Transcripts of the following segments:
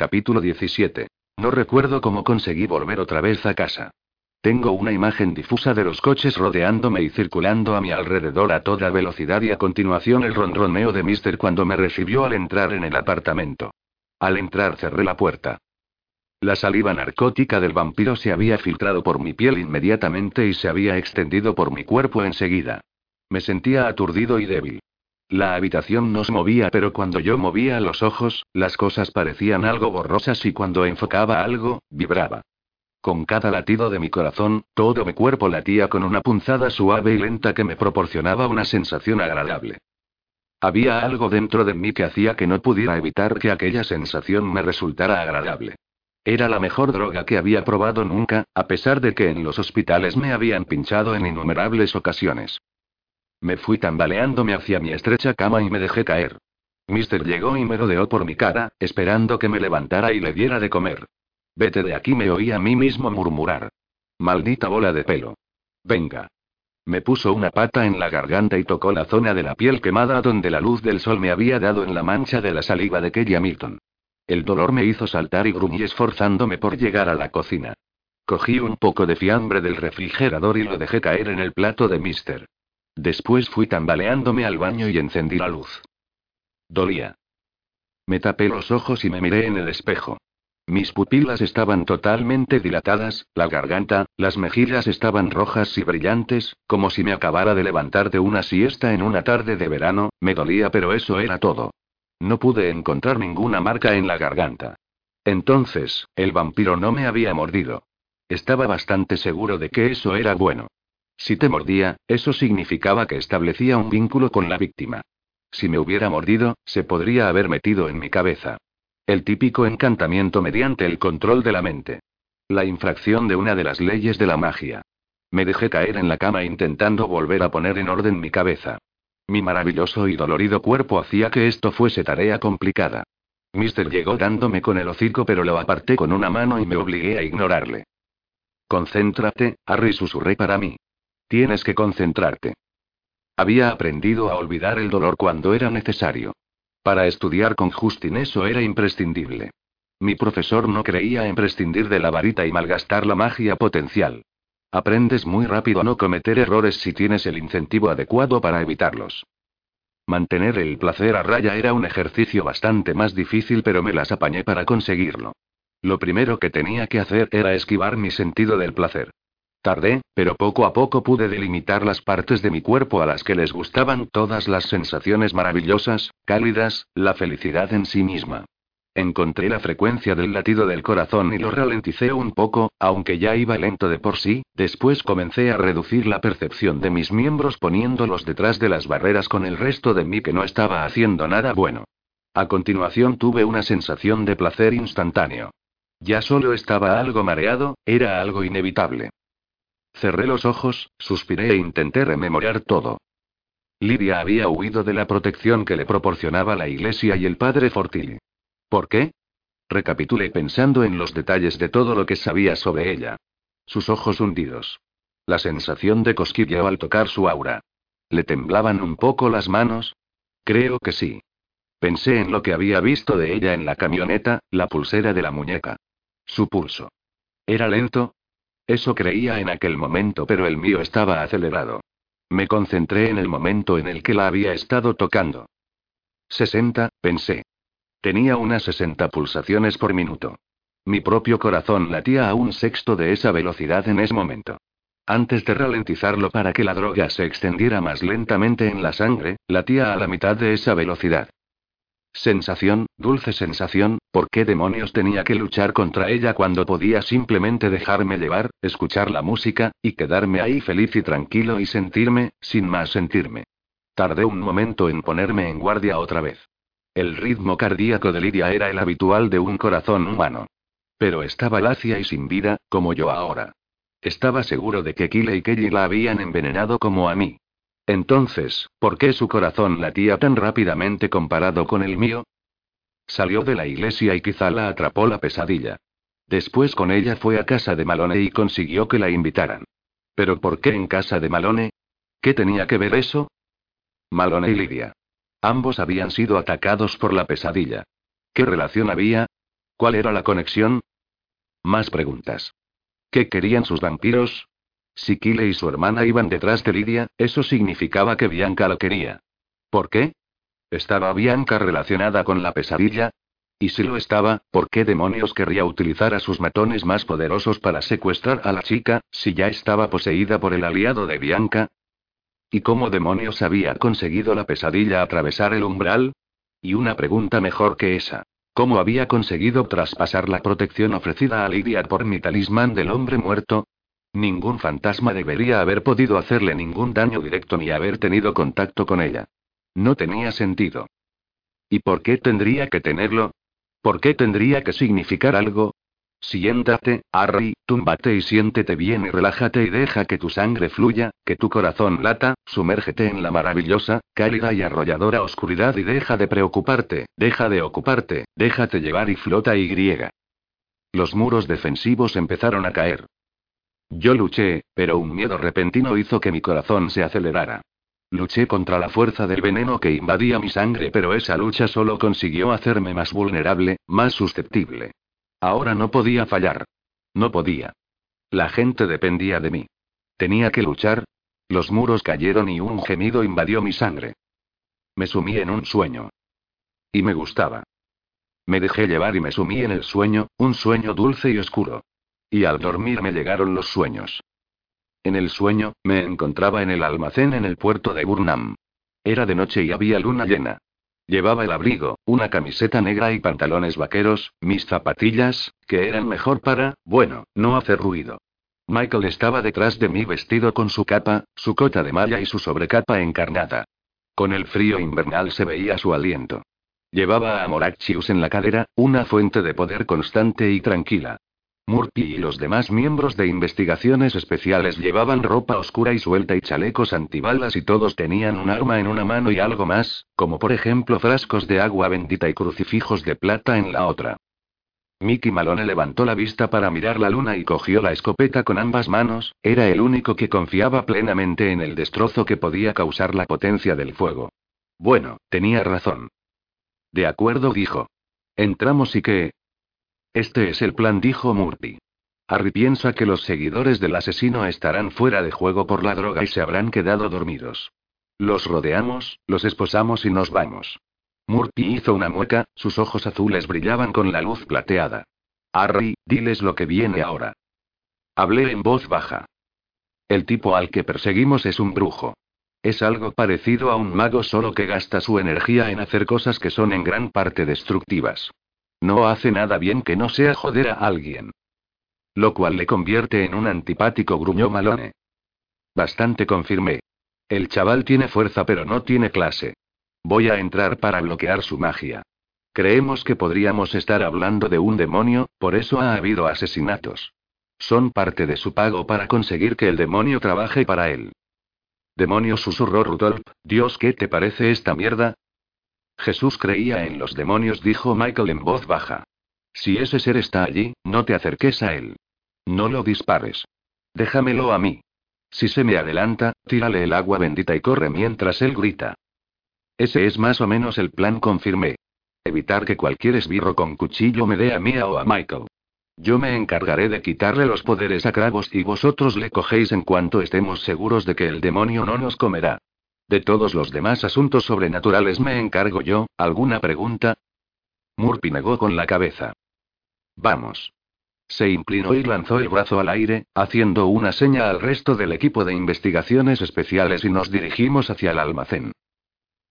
Capítulo 17. No recuerdo cómo conseguí volver otra vez a casa. Tengo una imagen difusa de los coches rodeándome y circulando a mi alrededor a toda velocidad y a continuación el ronroneo de Mister cuando me recibió al entrar en el apartamento. Al entrar cerré la puerta. La saliva narcótica del vampiro se había filtrado por mi piel inmediatamente y se había extendido por mi cuerpo enseguida. Me sentía aturdido y débil. La habitación no se movía, pero cuando yo movía los ojos, las cosas parecían algo borrosas y cuando enfocaba algo, vibraba. Con cada latido de mi corazón, todo mi cuerpo latía con una punzada suave y lenta que me proporcionaba una sensación agradable. Había algo dentro de mí que hacía que no pudiera evitar que aquella sensación me resultara agradable. Era la mejor droga que había probado nunca, a pesar de que en los hospitales me habían pinchado en innumerables ocasiones. Me fui tambaleándome hacia mi estrecha cama y me dejé caer. Mister llegó y me rodeó por mi cara, esperando que me levantara y le diera de comer. Vete de aquí, me oí a mí mismo murmurar. Maldita bola de pelo. Venga. Me puso una pata en la garganta y tocó la zona de la piel quemada donde la luz del sol me había dado en la mancha de la saliva de Kelly Hamilton. El dolor me hizo saltar y gruñí esforzándome por llegar a la cocina. Cogí un poco de fiambre del refrigerador y lo dejé caer en el plato de Mister. Después fui tambaleándome al baño y encendí la luz. Dolía. Me tapé los ojos y me miré en el espejo. Mis pupilas estaban totalmente dilatadas, la garganta, las mejillas estaban rojas y brillantes, como si me acabara de levantar de una siesta en una tarde de verano, me dolía pero eso era todo. No pude encontrar ninguna marca en la garganta. Entonces, el vampiro no me había mordido. Estaba bastante seguro de que eso era bueno. Si te mordía, eso significaba que establecía un vínculo con la víctima. Si me hubiera mordido, se podría haber metido en mi cabeza. El típico encantamiento mediante el control de la mente. La infracción de una de las leyes de la magia. Me dejé caer en la cama intentando volver a poner en orden mi cabeza. Mi maravilloso y dolorido cuerpo hacía que esto fuese tarea complicada. Mister llegó dándome con el hocico pero lo aparté con una mano y me obligué a ignorarle. Concéntrate, Harry susurré para mí. Tienes que concentrarte. Había aprendido a olvidar el dolor cuando era necesario. Para estudiar con Justin eso era imprescindible. Mi profesor no creía en prescindir de la varita y malgastar la magia potencial. Aprendes muy rápido a no cometer errores si tienes el incentivo adecuado para evitarlos. Mantener el placer a raya era un ejercicio bastante más difícil, pero me las apañé para conseguirlo. Lo primero que tenía que hacer era esquivar mi sentido del placer. Tardé, pero poco a poco pude delimitar las partes de mi cuerpo a las que les gustaban todas las sensaciones maravillosas, cálidas, la felicidad en sí misma. Encontré la frecuencia del latido del corazón y lo ralenticé un poco, aunque ya iba lento de por sí, después comencé a reducir la percepción de mis miembros poniéndolos detrás de las barreras con el resto de mí que no estaba haciendo nada bueno. A continuación tuve una sensación de placer instantáneo. Ya solo estaba algo mareado, era algo inevitable. Cerré los ojos, suspiré e intenté rememorar todo. Lidia había huido de la protección que le proporcionaba la iglesia y el padre Fortilli. ¿Por qué? Recapitulé pensando en los detalles de todo lo que sabía sobre ella. Sus ojos hundidos. La sensación de cosquilleo al tocar su aura. ¿Le temblaban un poco las manos? Creo que sí. Pensé en lo que había visto de ella en la camioneta, la pulsera de la muñeca. Su pulso. Era lento, eso creía en aquel momento, pero el mío estaba acelerado. Me concentré en el momento en el que la había estado tocando. 60, pensé. Tenía unas 60 pulsaciones por minuto. Mi propio corazón latía a un sexto de esa velocidad en ese momento. Antes de ralentizarlo para que la droga se extendiera más lentamente en la sangre, latía a la mitad de esa velocidad. Sensación, dulce sensación, ¿por qué demonios tenía que luchar contra ella cuando podía simplemente dejarme llevar, escuchar la música, y quedarme ahí feliz y tranquilo y sentirme, sin más sentirme? Tardé un momento en ponerme en guardia otra vez. El ritmo cardíaco de Lidia era el habitual de un corazón humano. Pero estaba lacia y sin vida, como yo ahora. Estaba seguro de que Kile y Kelly la habían envenenado como a mí. Entonces, ¿por qué su corazón latía tan rápidamente comparado con el mío? Salió de la iglesia y quizá la atrapó la pesadilla. Después con ella fue a casa de Malone y consiguió que la invitaran. ¿Pero por qué en casa de Malone? ¿Qué tenía que ver eso? Malone y Lidia. Ambos habían sido atacados por la pesadilla. ¿Qué relación había? ¿Cuál era la conexión? Más preguntas. ¿Qué querían sus vampiros? Si Kile y su hermana iban detrás de Lidia, eso significaba que Bianca la quería. ¿Por qué? ¿Estaba Bianca relacionada con la pesadilla? Y si lo estaba, ¿por qué demonios querría utilizar a sus matones más poderosos para secuestrar a la chica, si ya estaba poseída por el aliado de Bianca? ¿Y cómo demonios había conseguido la pesadilla atravesar el umbral? Y una pregunta mejor que esa. ¿Cómo había conseguido traspasar la protección ofrecida a Lidia por mi talismán del hombre muerto? Ningún fantasma debería haber podido hacerle ningún daño directo ni haber tenido contacto con ella. No tenía sentido. ¿Y por qué tendría que tenerlo? ¿Por qué tendría que significar algo? Siéntate, Harry, túmbate y siéntete bien y relájate y deja que tu sangre fluya, que tu corazón lata, sumérgete en la maravillosa, cálida y arrolladora oscuridad y deja de preocuparte, deja de ocuparte, déjate llevar y flota y griega. Los muros defensivos empezaron a caer. Yo luché, pero un miedo repentino hizo que mi corazón se acelerara. Luché contra la fuerza del veneno que invadía mi sangre, pero esa lucha solo consiguió hacerme más vulnerable, más susceptible. Ahora no podía fallar. No podía. La gente dependía de mí. Tenía que luchar. Los muros cayeron y un gemido invadió mi sangre. Me sumí en un sueño. Y me gustaba. Me dejé llevar y me sumí en el sueño, un sueño dulce y oscuro. Y al dormir me llegaron los sueños. En el sueño, me encontraba en el almacén en el puerto de Burnham. Era de noche y había luna llena. Llevaba el abrigo, una camiseta negra y pantalones vaqueros, mis zapatillas, que eran mejor para, bueno, no hacer ruido. Michael estaba detrás de mí vestido con su capa, su cota de malla y su sobrecapa encarnada. Con el frío invernal se veía su aliento. Llevaba a Morachius en la cadera, una fuente de poder constante y tranquila. Murphy y los demás miembros de investigaciones especiales llevaban ropa oscura y suelta y chalecos antibalas y todos tenían un arma en una mano y algo más, como por ejemplo frascos de agua bendita y crucifijos de plata en la otra. Mickey Malone levantó la vista para mirar la luna y cogió la escopeta con ambas manos, era el único que confiaba plenamente en el destrozo que podía causar la potencia del fuego. Bueno, tenía razón. De acuerdo, dijo. Entramos y qué, este es el plan, dijo Murphy. Harry piensa que los seguidores del asesino estarán fuera de juego por la droga y se habrán quedado dormidos. Los rodeamos, los esposamos y nos vamos. Murphy hizo una mueca, sus ojos azules brillaban con la luz plateada. Harry, diles lo que viene ahora. Hablé en voz baja. El tipo al que perseguimos es un brujo. Es algo parecido a un mago solo que gasta su energía en hacer cosas que son en gran parte destructivas. No hace nada bien que no sea joder a alguien. Lo cual le convierte en un antipático gruñó Malone. Bastante confirmé. El chaval tiene fuerza pero no tiene clase. Voy a entrar para bloquear su magia. Creemos que podríamos estar hablando de un demonio, por eso ha habido asesinatos. Son parte de su pago para conseguir que el demonio trabaje para él. Demonio susurró Rudolf, Dios, ¿qué te parece esta mierda? Jesús creía en los demonios, dijo Michael en voz baja. Si ese ser está allí, no te acerques a él. No lo dispares. Déjamelo a mí. Si se me adelanta, tírale el agua bendita y corre mientras él grita. Ese es más o menos el plan, confirmé. Evitar que cualquier esbirro con cuchillo me dé a mí o a Michael. Yo me encargaré de quitarle los poderes a Kravos y vosotros le cogéis en cuanto estemos seguros de que el demonio no nos comerá. De todos los demás asuntos sobrenaturales me encargo yo, ¿alguna pregunta? Murphy negó con la cabeza. Vamos. Se inclinó y lanzó el brazo al aire, haciendo una seña al resto del equipo de investigaciones especiales y nos dirigimos hacia el almacén.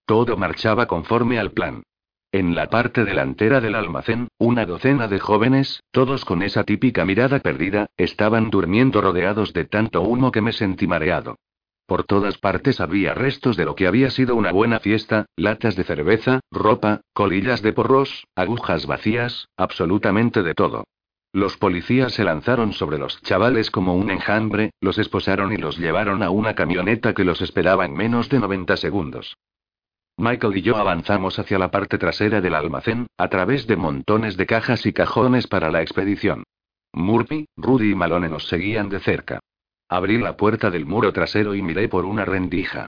Todo marchaba conforme al plan. En la parte delantera del almacén, una docena de jóvenes, todos con esa típica mirada perdida, estaban durmiendo rodeados de tanto humo que me sentí mareado. Por todas partes había restos de lo que había sido una buena fiesta, latas de cerveza, ropa, colillas de porros, agujas vacías, absolutamente de todo. Los policías se lanzaron sobre los chavales como un enjambre, los esposaron y los llevaron a una camioneta que los esperaba en menos de 90 segundos. Michael y yo avanzamos hacia la parte trasera del almacén, a través de montones de cajas y cajones para la expedición. Murphy, Rudy y Malone nos seguían de cerca. Abrí la puerta del muro trasero y miré por una rendija.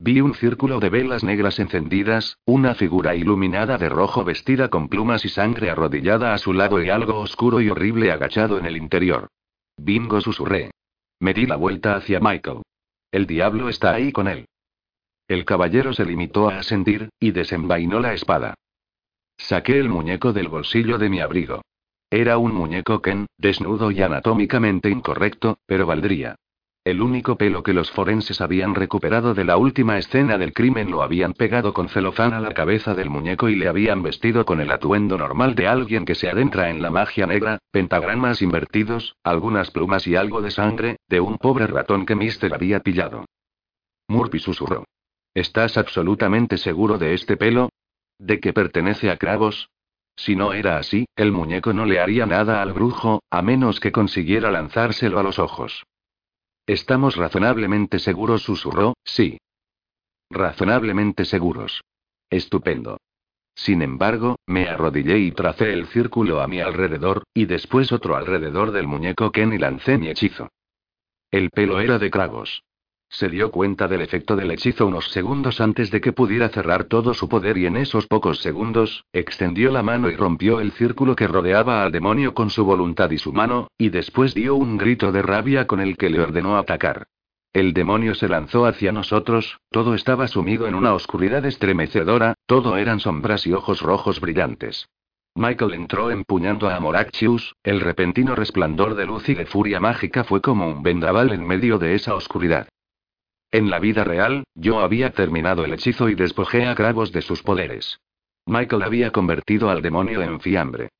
Vi un círculo de velas negras encendidas, una figura iluminada de rojo vestida con plumas y sangre arrodillada a su lado y algo oscuro y horrible agachado en el interior. Bingo susurré. Me di la vuelta hacia Michael. El diablo está ahí con él. El caballero se limitó a asentir, y desenvainó la espada. Saqué el muñeco del bolsillo de mi abrigo. Era un muñeco Ken, desnudo y anatómicamente incorrecto, pero valdría. El único pelo que los forenses habían recuperado de la última escena del crimen lo habían pegado con celofán a la cabeza del muñeco y le habían vestido con el atuendo normal de alguien que se adentra en la magia negra, pentagramas invertidos, algunas plumas y algo de sangre, de un pobre ratón que Mister había pillado. Murphy susurró. ¿Estás absolutamente seguro de este pelo? ¿De que pertenece a Cravos? Si no era así, el muñeco no le haría nada al brujo, a menos que consiguiera lanzárselo a los ojos. Estamos razonablemente seguros, susurró, sí. Razonablemente seguros. Estupendo. Sin embargo, me arrodillé y tracé el círculo a mi alrededor, y después otro alrededor del muñeco Ken y lancé mi hechizo. El pelo era de Kragos. Se dio cuenta del efecto del hechizo unos segundos antes de que pudiera cerrar todo su poder y en esos pocos segundos, extendió la mano y rompió el círculo que rodeaba al demonio con su voluntad y su mano, y después dio un grito de rabia con el que le ordenó atacar. El demonio se lanzó hacia nosotros, todo estaba sumido en una oscuridad estremecedora, todo eran sombras y ojos rojos brillantes. Michael entró empuñando a Morachius, el repentino resplandor de luz y de furia mágica fue como un vendaval en medio de esa oscuridad. En la vida real, yo había terminado el hechizo y despojé a Kravos de sus poderes. Michael había convertido al demonio en fiambre.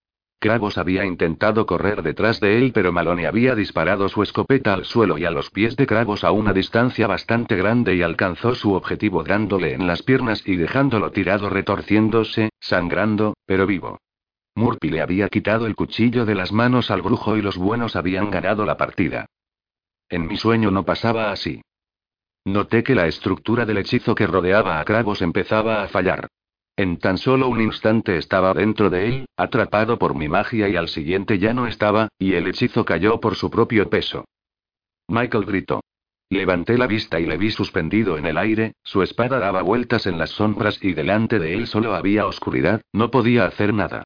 Kravos había intentado correr detrás de él, pero Malone había disparado su escopeta al suelo y a los pies de Kravos a una distancia bastante grande y alcanzó su objetivo dándole en las piernas y dejándolo tirado retorciéndose, sangrando, pero vivo. Murphy le había quitado el cuchillo de las manos al brujo y los buenos habían ganado la partida. En mi sueño no pasaba así. Noté que la estructura del hechizo que rodeaba a Kravos empezaba a fallar. En tan solo un instante estaba dentro de él, atrapado por mi magia y al siguiente ya no estaba, y el hechizo cayó por su propio peso. Michael gritó. Levanté la vista y le vi suspendido en el aire, su espada daba vueltas en las sombras y delante de él solo había oscuridad, no podía hacer nada.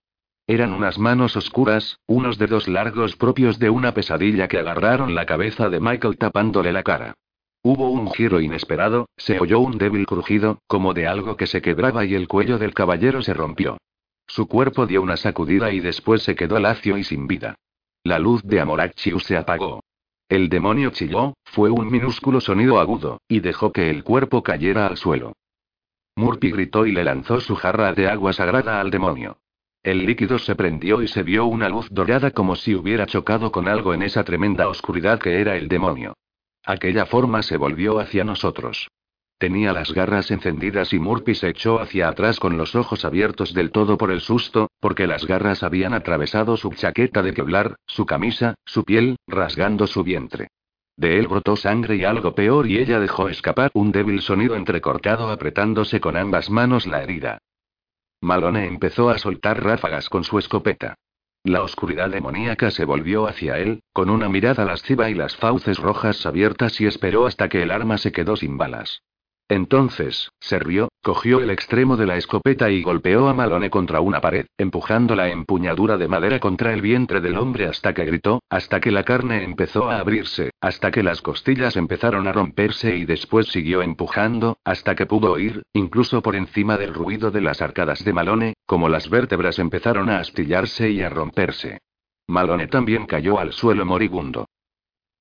Eran unas manos oscuras, unos dedos largos propios de una pesadilla que agarraron la cabeza de Michael tapándole la cara. Hubo un giro inesperado, se oyó un débil crujido, como de algo que se quebraba y el cuello del caballero se rompió. Su cuerpo dio una sacudida y después se quedó lacio y sin vida. La luz de Amorachius se apagó. El demonio chilló, fue un minúsculo sonido agudo, y dejó que el cuerpo cayera al suelo. Murphy gritó y le lanzó su jarra de agua sagrada al demonio. El líquido se prendió y se vio una luz dorada como si hubiera chocado con algo en esa tremenda oscuridad que era el demonio. Aquella forma se volvió hacia nosotros. Tenía las garras encendidas y Murphy se echó hacia atrás con los ojos abiertos del todo por el susto, porque las garras habían atravesado su chaqueta de queblar, su camisa, su piel, rasgando su vientre. De él brotó sangre y algo peor y ella dejó escapar un débil sonido entrecortado apretándose con ambas manos la herida. Malone empezó a soltar ráfagas con su escopeta. La oscuridad demoníaca se volvió hacia él, con una mirada lasciva y las fauces rojas abiertas y esperó hasta que el arma se quedó sin balas. Entonces, se rió, cogió el extremo de la escopeta y golpeó a Malone contra una pared, empujando la empuñadura de madera contra el vientre del hombre hasta que gritó, hasta que la carne empezó a abrirse, hasta que las costillas empezaron a romperse y después siguió empujando, hasta que pudo oír, incluso por encima del ruido de las arcadas de Malone, como las vértebras empezaron a astillarse y a romperse. Malone también cayó al suelo moribundo.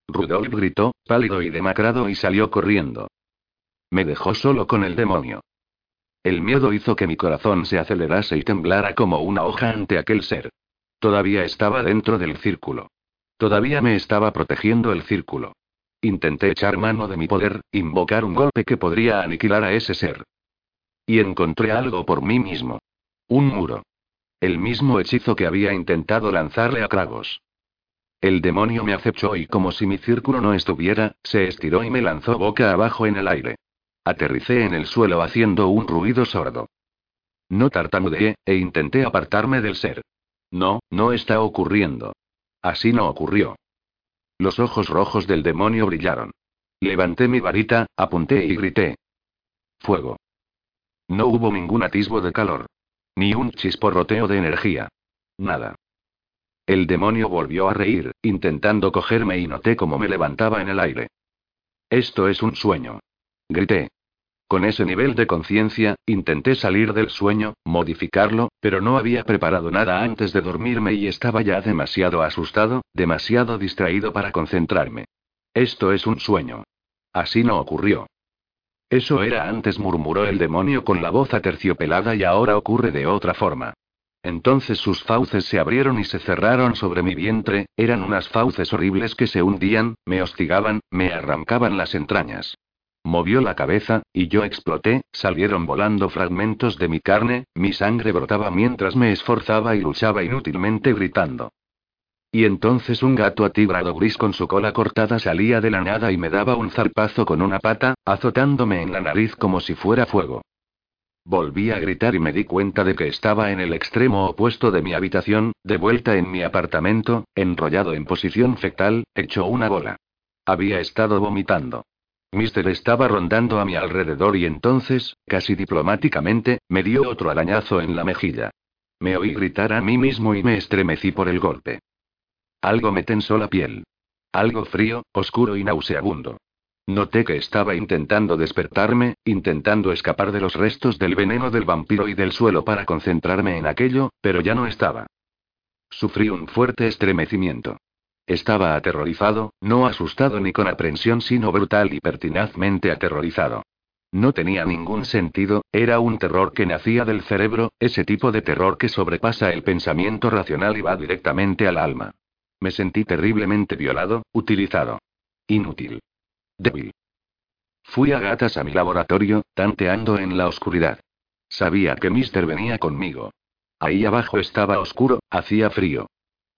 Rudolf gritó, pálido y demacrado y salió corriendo. Me dejó solo con el demonio. El miedo hizo que mi corazón se acelerase y temblara como una hoja ante aquel ser. Todavía estaba dentro del círculo. Todavía me estaba protegiendo el círculo. Intenté echar mano de mi poder, invocar un golpe que podría aniquilar a ese ser. Y encontré algo por mí mismo. Un muro. El mismo hechizo que había intentado lanzarle a Kragos. El demonio me acechó y como si mi círculo no estuviera, se estiró y me lanzó boca abajo en el aire. Aterricé en el suelo haciendo un ruido sordo. No tartamudeé, e intenté apartarme del ser. No, no está ocurriendo. Así no ocurrió. Los ojos rojos del demonio brillaron. Levanté mi varita, apunté y grité. Fuego. No hubo ningún atisbo de calor. Ni un chisporroteo de energía. Nada. El demonio volvió a reír, intentando cogerme y noté cómo me levantaba en el aire. Esto es un sueño. Grité. Con ese nivel de conciencia, intenté salir del sueño, modificarlo, pero no había preparado nada antes de dormirme y estaba ya demasiado asustado, demasiado distraído para concentrarme. Esto es un sueño. Así no ocurrió. Eso era antes, murmuró el demonio con la voz aterciopelada y ahora ocurre de otra forma. Entonces sus fauces se abrieron y se cerraron sobre mi vientre, eran unas fauces horribles que se hundían, me hostigaban, me arrancaban las entrañas. Movió la cabeza, y yo exploté, salieron volando fragmentos de mi carne, mi sangre brotaba mientras me esforzaba y luchaba inútilmente gritando. Y entonces un gato atigrado gris con su cola cortada salía de la nada y me daba un zarpazo con una pata, azotándome en la nariz como si fuera fuego. Volví a gritar y me di cuenta de que estaba en el extremo opuesto de mi habitación, de vuelta en mi apartamento, enrollado en posición fetal, hecho una bola. Había estado vomitando. Mister estaba rondando a mi alrededor y entonces, casi diplomáticamente, me dio otro arañazo en la mejilla. Me oí gritar a mí mismo y me estremecí por el golpe. Algo me tensó la piel. Algo frío, oscuro y nauseabundo. Noté que estaba intentando despertarme, intentando escapar de los restos del veneno del vampiro y del suelo para concentrarme en aquello, pero ya no estaba. Sufrí un fuerte estremecimiento. Estaba aterrorizado, no asustado ni con aprensión, sino brutal y pertinazmente aterrorizado. No tenía ningún sentido, era un terror que nacía del cerebro, ese tipo de terror que sobrepasa el pensamiento racional y va directamente al alma. Me sentí terriblemente violado, utilizado. Inútil. Débil. Fui a gatas a mi laboratorio, tanteando en la oscuridad. Sabía que Mister venía conmigo. Ahí abajo estaba oscuro, hacía frío.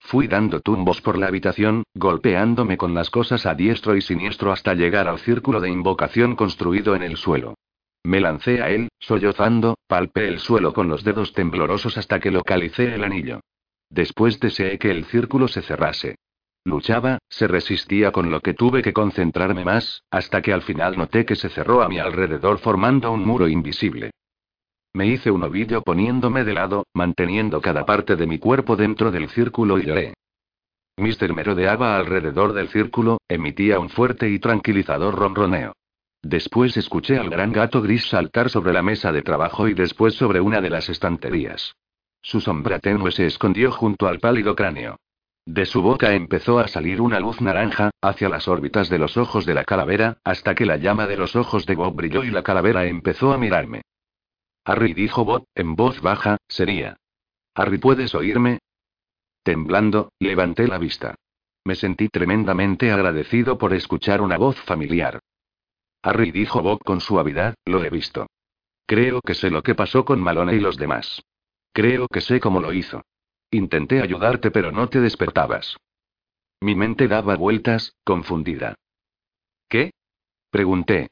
Fui dando tumbos por la habitación, golpeándome con las cosas a diestro y siniestro hasta llegar al círculo de invocación construido en el suelo. Me lancé a él, sollozando, palpé el suelo con los dedos temblorosos hasta que localicé el anillo. Después deseé que el círculo se cerrase. Luchaba, se resistía con lo que tuve que concentrarme más, hasta que al final noté que se cerró a mi alrededor formando un muro invisible. Me hice un ovillo poniéndome de lado, manteniendo cada parte de mi cuerpo dentro del círculo y lloré. Mister me rodeaba alrededor del círculo, emitía un fuerte y tranquilizador ronroneo. Después escuché al gran gato gris saltar sobre la mesa de trabajo y después sobre una de las estanterías. Su sombra tenue se escondió junto al pálido cráneo. De su boca empezó a salir una luz naranja, hacia las órbitas de los ojos de la calavera, hasta que la llama de los ojos de Bob brilló y la calavera empezó a mirarme. Harry dijo Bob, en voz baja, sería. Harry, ¿puedes oírme? Temblando, levanté la vista. Me sentí tremendamente agradecido por escuchar una voz familiar. Harry dijo Bob con suavidad, lo he visto. Creo que sé lo que pasó con Malone y los demás. Creo que sé cómo lo hizo. Intenté ayudarte pero no te despertabas. Mi mente daba vueltas, confundida. ¿Qué? Pregunté.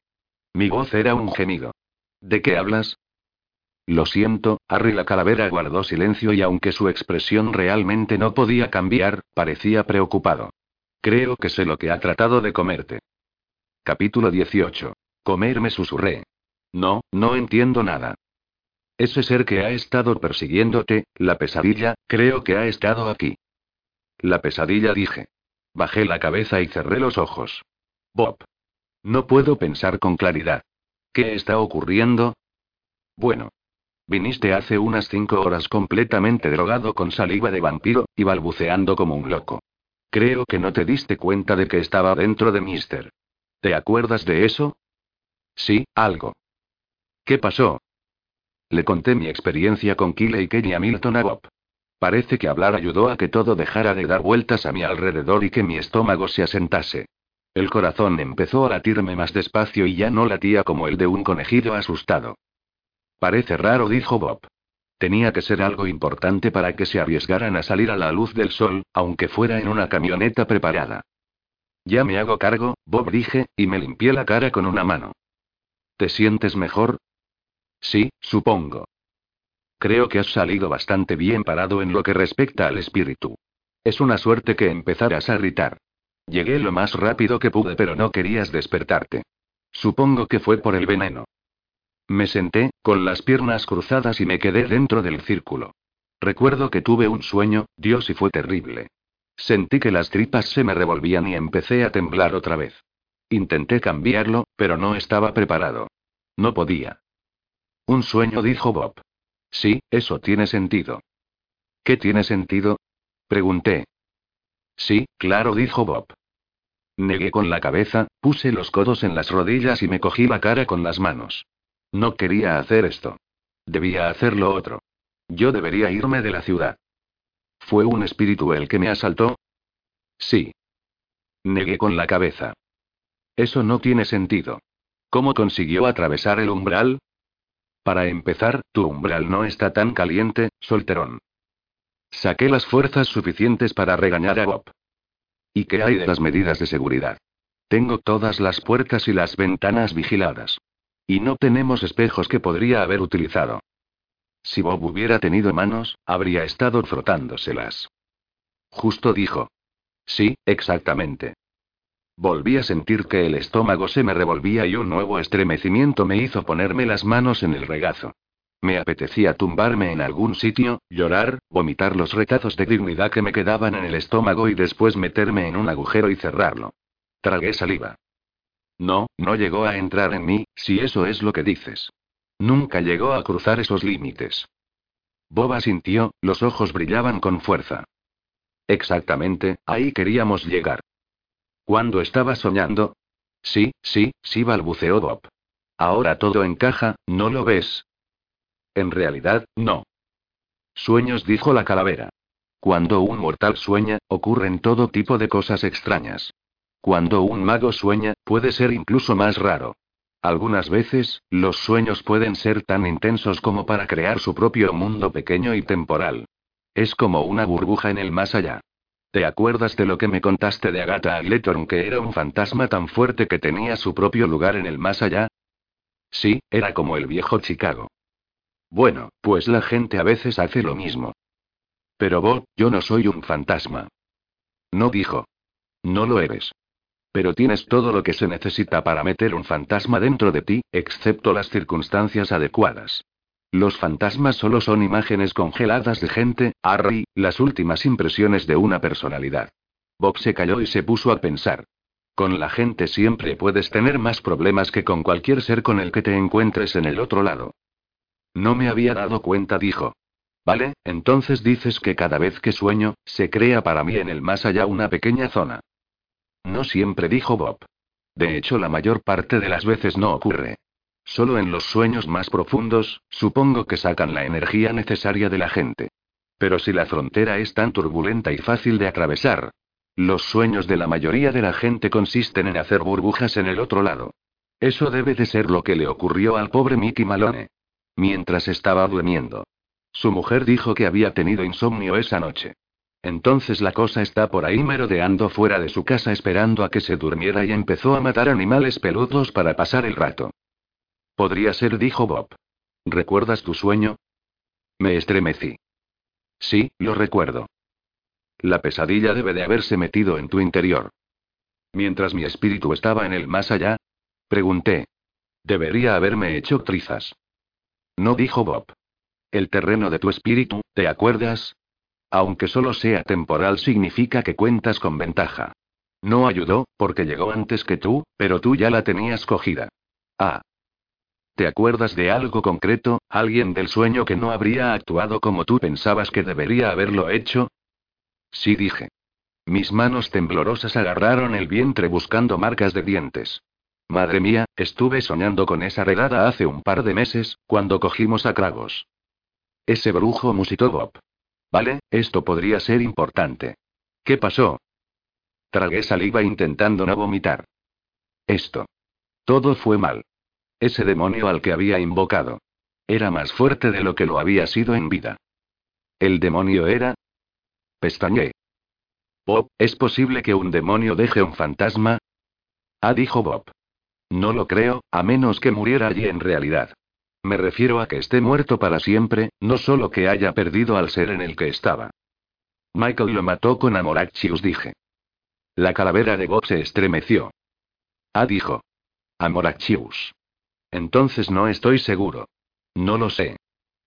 Mi voz era un gemido. ¿De qué hablas? Lo siento, Harry la calavera guardó silencio y aunque su expresión realmente no podía cambiar, parecía preocupado. Creo que sé lo que ha tratado de comerte. Capítulo 18. Comerme susurré. No, no entiendo nada. Ese ser que ha estado persiguiéndote, la pesadilla, creo que ha estado aquí. La pesadilla dije. Bajé la cabeza y cerré los ojos. Bob. No puedo pensar con claridad. ¿Qué está ocurriendo? Bueno, Viniste hace unas cinco horas completamente drogado con saliva de vampiro, y balbuceando como un loco. Creo que no te diste cuenta de que estaba dentro de Mister. ¿Te acuerdas de eso? Sí, algo. ¿Qué pasó? Le conté mi experiencia con Kyle y Kenny a Milton a Bob. Parece que hablar ayudó a que todo dejara de dar vueltas a mi alrededor y que mi estómago se asentase. El corazón empezó a latirme más despacio y ya no latía como el de un conejillo asustado. Parece raro, dijo Bob. Tenía que ser algo importante para que se arriesgaran a salir a la luz del sol, aunque fuera en una camioneta preparada. Ya me hago cargo, Bob dije, y me limpié la cara con una mano. ¿Te sientes mejor? Sí, supongo. Creo que has salido bastante bien parado en lo que respecta al espíritu. Es una suerte que empezaras a gritar. Llegué lo más rápido que pude, pero no querías despertarte. Supongo que fue por el veneno. Me senté, con las piernas cruzadas y me quedé dentro del círculo. Recuerdo que tuve un sueño, Dios, y fue terrible. Sentí que las tripas se me revolvían y empecé a temblar otra vez. Intenté cambiarlo, pero no estaba preparado. No podía. Un sueño, dijo Bob. Sí, eso tiene sentido. ¿Qué tiene sentido? Pregunté. Sí, claro, dijo Bob. Negué con la cabeza, puse los codos en las rodillas y me cogí la cara con las manos. No quería hacer esto. Debía hacerlo otro. Yo debería irme de la ciudad. ¿Fue un espíritu el que me asaltó? Sí. Negué con la cabeza. Eso no tiene sentido. ¿Cómo consiguió atravesar el umbral? Para empezar, tu umbral no está tan caliente, solterón. Saqué las fuerzas suficientes para regañar a Bob. ¿Y qué hay de las medidas de seguridad? Tengo todas las puertas y las ventanas vigiladas. Y no tenemos espejos que podría haber utilizado. Si Bob hubiera tenido manos, habría estado frotándoselas. Justo dijo. Sí, exactamente. Volví a sentir que el estómago se me revolvía y un nuevo estremecimiento me hizo ponerme las manos en el regazo. Me apetecía tumbarme en algún sitio, llorar, vomitar los retazos de dignidad que me quedaban en el estómago y después meterme en un agujero y cerrarlo. Tragué saliva. No, no llegó a entrar en mí, si eso es lo que dices. Nunca llegó a cruzar esos límites. Boba sintió, los ojos brillaban con fuerza. Exactamente, ahí queríamos llegar. ¿Cuándo estaba soñando? Sí, sí, sí, balbuceó Bob. Ahora todo encaja, ¿no lo ves? En realidad, no. Sueños, dijo la calavera. Cuando un mortal sueña, ocurren todo tipo de cosas extrañas. Cuando un mago sueña, puede ser incluso más raro. Algunas veces, los sueños pueden ser tan intensos como para crear su propio mundo pequeño y temporal. Es como una burbuja en el más allá. ¿Te acuerdas de lo que me contaste de Agatha Agleton que era un fantasma tan fuerte que tenía su propio lugar en el más allá? Sí, era como el viejo Chicago. Bueno, pues la gente a veces hace lo mismo. Pero Bob, yo no soy un fantasma. No dijo. No lo eres. Pero tienes todo lo que se necesita para meter un fantasma dentro de ti, excepto las circunstancias adecuadas. Los fantasmas solo son imágenes congeladas de gente, Harry, las últimas impresiones de una personalidad. Bob se calló y se puso a pensar. Con la gente siempre puedes tener más problemas que con cualquier ser con el que te encuentres en el otro lado. No me había dado cuenta, dijo. Vale, entonces dices que cada vez que sueño, se crea para mí en el más allá una pequeña zona. No siempre dijo Bob. De hecho, la mayor parte de las veces no ocurre. Solo en los sueños más profundos, supongo que sacan la energía necesaria de la gente. Pero si la frontera es tan turbulenta y fácil de atravesar, los sueños de la mayoría de la gente consisten en hacer burbujas en el otro lado. Eso debe de ser lo que le ocurrió al pobre Mickey Malone. Mientras estaba durmiendo. Su mujer dijo que había tenido insomnio esa noche. Entonces la cosa está por ahí merodeando fuera de su casa esperando a que se durmiera y empezó a matar animales peludos para pasar el rato. Podría ser, dijo Bob. ¿Recuerdas tu sueño? Me estremecí. Sí, lo recuerdo. La pesadilla debe de haberse metido en tu interior. Mientras mi espíritu estaba en el más allá. Pregunté. Debería haberme hecho trizas. No dijo Bob. El terreno de tu espíritu, ¿te acuerdas? Aunque solo sea temporal significa que cuentas con ventaja. No ayudó, porque llegó antes que tú, pero tú ya la tenías cogida. Ah. ¿Te acuerdas de algo concreto, alguien del sueño que no habría actuado como tú pensabas que debería haberlo hecho? Sí dije. Mis manos temblorosas agarraron el vientre buscando marcas de dientes. Madre mía, estuve soñando con esa redada hace un par de meses, cuando cogimos a Kragos. Ese brujo musitó Bob. Vale, esto podría ser importante. ¿Qué pasó? Tragué saliva intentando no vomitar. Esto. Todo fue mal. Ese demonio al que había invocado. Era más fuerte de lo que lo había sido en vida. ¿El demonio era? Pestañé. Bob, ¿es posible que un demonio deje un fantasma? Ah, dijo Bob. No lo creo, a menos que muriera allí en realidad. Me refiero a que esté muerto para siempre, no solo que haya perdido al ser en el que estaba. Michael lo mató con Amorachius, dije. La calavera de Bob se estremeció. Ah, dijo. Amorachius. Entonces no estoy seguro. No lo sé.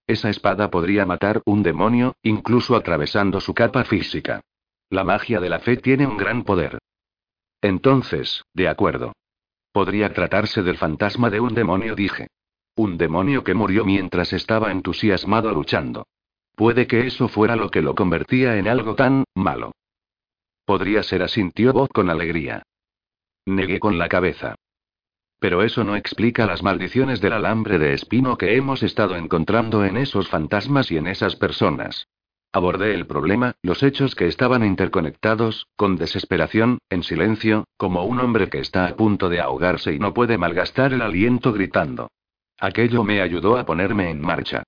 Esa espada podría matar un demonio, incluso atravesando su capa física. La magia de la fe tiene un gran poder. Entonces, de acuerdo. Podría tratarse del fantasma de un demonio, dije. Un demonio que murió mientras estaba entusiasmado luchando. Puede que eso fuera lo que lo convertía en algo tan malo. Podría ser, asintió Bob con alegría. Negué con la cabeza. Pero eso no explica las maldiciones del alambre de espino que hemos estado encontrando en esos fantasmas y en esas personas. Abordé el problema, los hechos que estaban interconectados, con desesperación, en silencio, como un hombre que está a punto de ahogarse y no puede malgastar el aliento gritando. Aquello me ayudó a ponerme en marcha.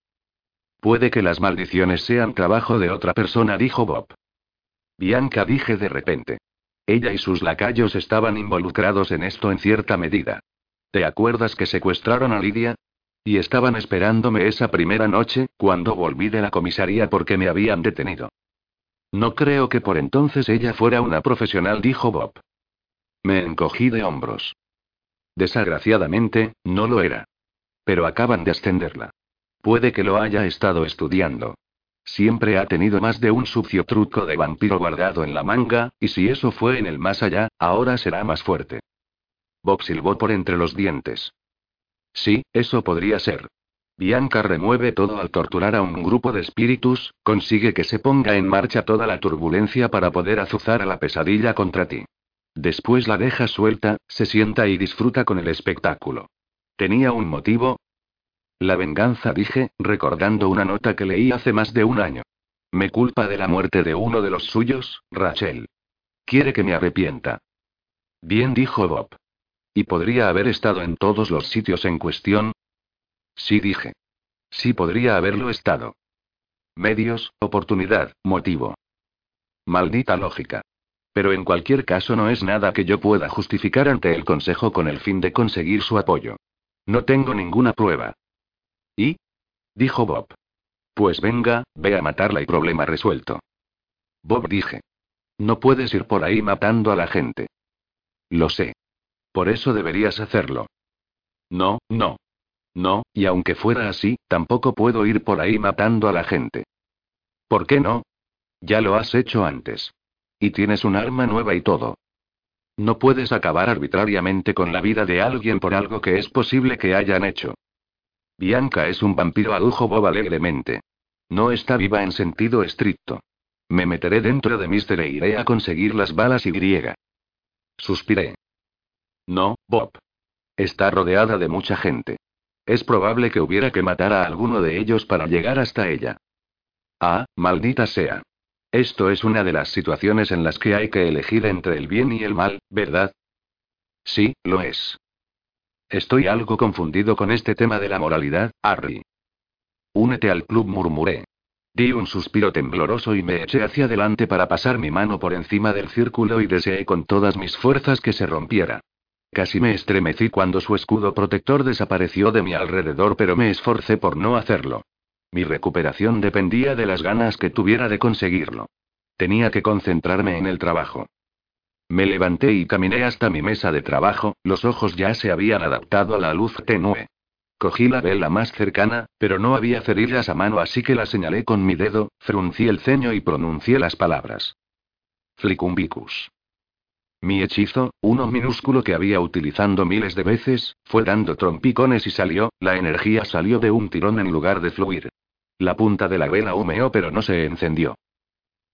Puede que las maldiciones sean trabajo de otra persona, dijo Bob. Bianca dije de repente. Ella y sus lacayos estaban involucrados en esto en cierta medida. ¿Te acuerdas que secuestraron a Lidia? Y estaban esperándome esa primera noche, cuando volví de la comisaría porque me habían detenido. No creo que por entonces ella fuera una profesional, dijo Bob. Me encogí de hombros. Desgraciadamente, no lo era. Pero acaban de ascenderla. Puede que lo haya estado estudiando. Siempre ha tenido más de un sucio truco de vampiro guardado en la manga, y si eso fue en el más allá, ahora será más fuerte. Bob silbó por entre los dientes. Sí, eso podría ser. Bianca remueve todo al torturar a un grupo de espíritus, consigue que se ponga en marcha toda la turbulencia para poder azuzar a la pesadilla contra ti. Después la deja suelta, se sienta y disfruta con el espectáculo. ¿Tenía un motivo? La venganza, dije, recordando una nota que leí hace más de un año. Me culpa de la muerte de uno de los suyos, Rachel. Quiere que me arrepienta. Bien, dijo Bob. ¿Y podría haber estado en todos los sitios en cuestión? Sí dije. Sí podría haberlo estado. Medios, oportunidad, motivo. Maldita lógica. Pero en cualquier caso no es nada que yo pueda justificar ante el Consejo con el fin de conseguir su apoyo. No tengo ninguna prueba. ¿Y? dijo Bob. Pues venga, ve a matarla y problema resuelto. Bob dije. No puedes ir por ahí matando a la gente. Lo sé. Por eso deberías hacerlo. No, no. No, y aunque fuera así, tampoco puedo ir por ahí matando a la gente. ¿Por qué no? Ya lo has hecho antes. Y tienes un arma nueva y todo. No puedes acabar arbitrariamente con la vida de alguien por algo que es posible que hayan hecho. Bianca es un vampiro, adujo Bob alegremente. No está viva en sentido estricto. Me meteré dentro de Mister e iré a conseguir las balas y griega. Suspiré. No, Bob. Está rodeada de mucha gente. Es probable que hubiera que matar a alguno de ellos para llegar hasta ella. Ah, maldita sea. Esto es una de las situaciones en las que hay que elegir entre el bien y el mal, ¿verdad? Sí, lo es. Estoy algo confundido con este tema de la moralidad, Harry. Únete al club, murmuré. Di un suspiro tembloroso y me eché hacia adelante para pasar mi mano por encima del círculo y deseé con todas mis fuerzas que se rompiera. Casi me estremecí cuando su escudo protector desapareció de mi alrededor, pero me esforcé por no hacerlo. Mi recuperación dependía de las ganas que tuviera de conseguirlo. Tenía que concentrarme en el trabajo. Me levanté y caminé hasta mi mesa de trabajo, los ojos ya se habían adaptado a la luz tenue. Cogí la vela más cercana, pero no había cerillas a mano, así que la señalé con mi dedo, fruncí el ceño y pronuncié las palabras. Flicumbicus. Mi hechizo, uno minúsculo que había utilizando miles de veces, fue dando trompicones y salió, la energía salió de un tirón en lugar de fluir. La punta de la vela humeó pero no se encendió.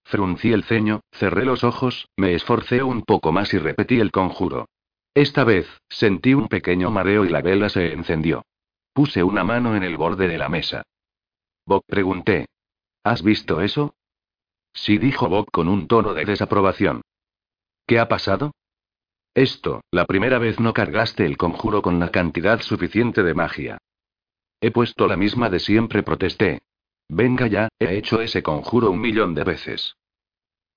Fruncí el ceño, cerré los ojos, me esforcé un poco más y repetí el conjuro. Esta vez, sentí un pequeño mareo y la vela se encendió. Puse una mano en el borde de la mesa. Bob pregunté. ¿Has visto eso? Sí, dijo Bob con un tono de desaprobación. ¿Qué ha pasado? Esto, la primera vez no cargaste el conjuro con la cantidad suficiente de magia. He puesto la misma de siempre, protesté. Venga ya, he hecho ese conjuro un millón de veces.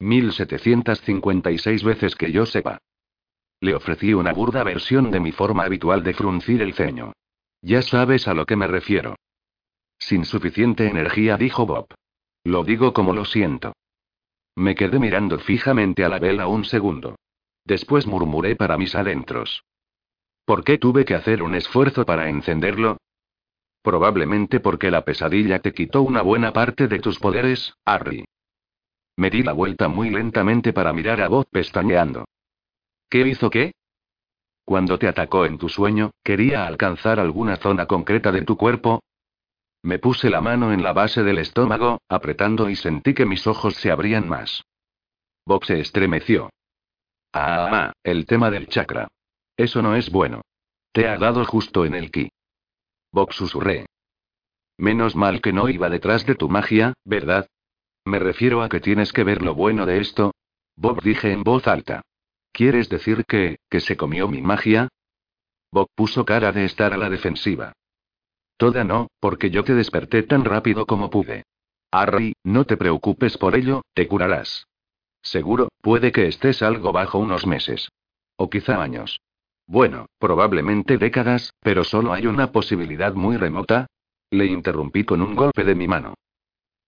1756 veces que yo sepa. Le ofrecí una burda versión de mi forma habitual de fruncir el ceño. Ya sabes a lo que me refiero. Sin suficiente energía, dijo Bob. Lo digo como lo siento. Me quedé mirando fijamente a la vela un segundo. Después murmuré para mis adentros. ¿Por qué tuve que hacer un esfuerzo para encenderlo? Probablemente porque la pesadilla te quitó una buena parte de tus poderes, Harry. Me di la vuelta muy lentamente para mirar a Bob pestañeando. ¿Qué hizo qué? Cuando te atacó en tu sueño, ¿quería alcanzar alguna zona concreta de tu cuerpo? Me puse la mano en la base del estómago, apretando y sentí que mis ojos se abrían más. Bob se estremeció. Ah, el tema del chakra. Eso no es bueno. Te ha dado justo en el ki. Bob susurré. Menos mal que no iba detrás de tu magia, ¿verdad? Me refiero a que tienes que ver lo bueno de esto. Bob dije en voz alta. ¿Quieres decir que, que se comió mi magia? Bob puso cara de estar a la defensiva. Toda no, porque yo te desperté tan rápido como pude. Harry, no te preocupes por ello, te curarás. Seguro, puede que estés algo bajo unos meses. O quizá años. Bueno, probablemente décadas, pero solo hay una posibilidad muy remota. Le interrumpí con un golpe de mi mano.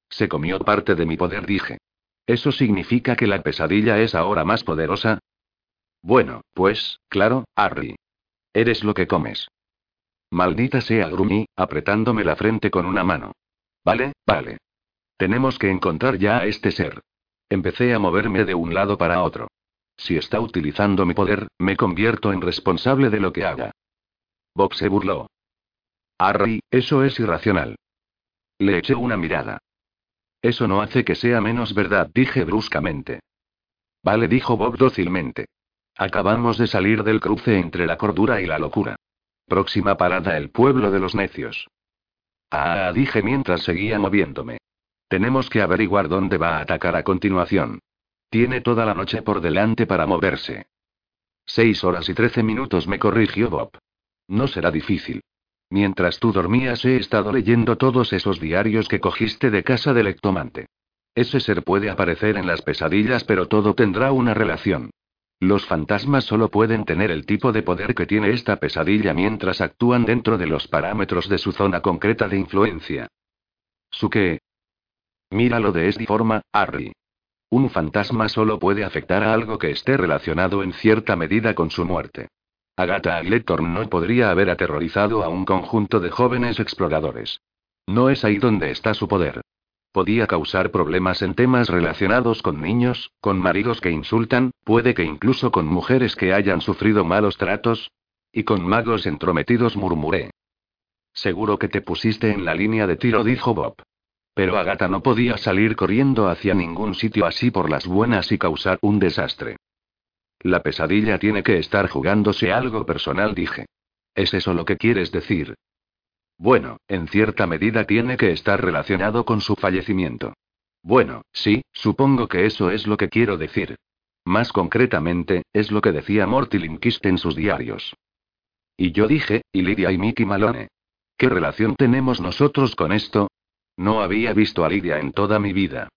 Se comió parte de mi poder, dije. ¿Eso significa que la pesadilla es ahora más poderosa? Bueno, pues, claro, Harry. Eres lo que comes. Maldita sea, grumí, apretándome la frente con una mano. Vale, vale. Tenemos que encontrar ya a este ser. Empecé a moverme de un lado para otro. Si está utilizando mi poder, me convierto en responsable de lo que haga. Bob se burló. Harry, eso es irracional. Le eché una mirada. Eso no hace que sea menos verdad, dije bruscamente. Vale, dijo Bob dócilmente. Acabamos de salir del cruce entre la cordura y la locura. Próxima parada el pueblo de los necios. Ah, dije mientras seguía moviéndome. Tenemos que averiguar dónde va a atacar a continuación. Tiene toda la noche por delante para moverse. Seis horas y trece minutos me corrigió Bob. No será difícil. Mientras tú dormías he estado leyendo todos esos diarios que cogiste de casa del ectomante. Ese ser puede aparecer en las pesadillas, pero todo tendrá una relación. Los fantasmas solo pueden tener el tipo de poder que tiene esta pesadilla mientras actúan dentro de los parámetros de su zona concreta de influencia. ¿Su qué? Míralo de esta forma, Harry. Un fantasma solo puede afectar a algo que esté relacionado en cierta medida con su muerte. Agatha Agletorn no podría haber aterrorizado a un conjunto de jóvenes exploradores. No es ahí donde está su poder. Podía causar problemas en temas relacionados con niños, con maridos que insultan, puede que incluso con mujeres que hayan sufrido malos tratos. Y con magos entrometidos murmuré. Seguro que te pusiste en la línea de tiro, dijo Bob. Pero Agatha no podía salir corriendo hacia ningún sitio así por las buenas y causar un desastre. La pesadilla tiene que estar jugándose algo personal, dije. ¿Es eso lo que quieres decir? Bueno, en cierta medida tiene que estar relacionado con su fallecimiento. Bueno, sí, supongo que eso es lo que quiero decir. Más concretamente, es lo que decía Morty Linkist en sus diarios. Y yo dije, ¿y Lydia y Mickey Malone? ¿Qué relación tenemos nosotros con esto? No había visto a Lidia en toda mi vida.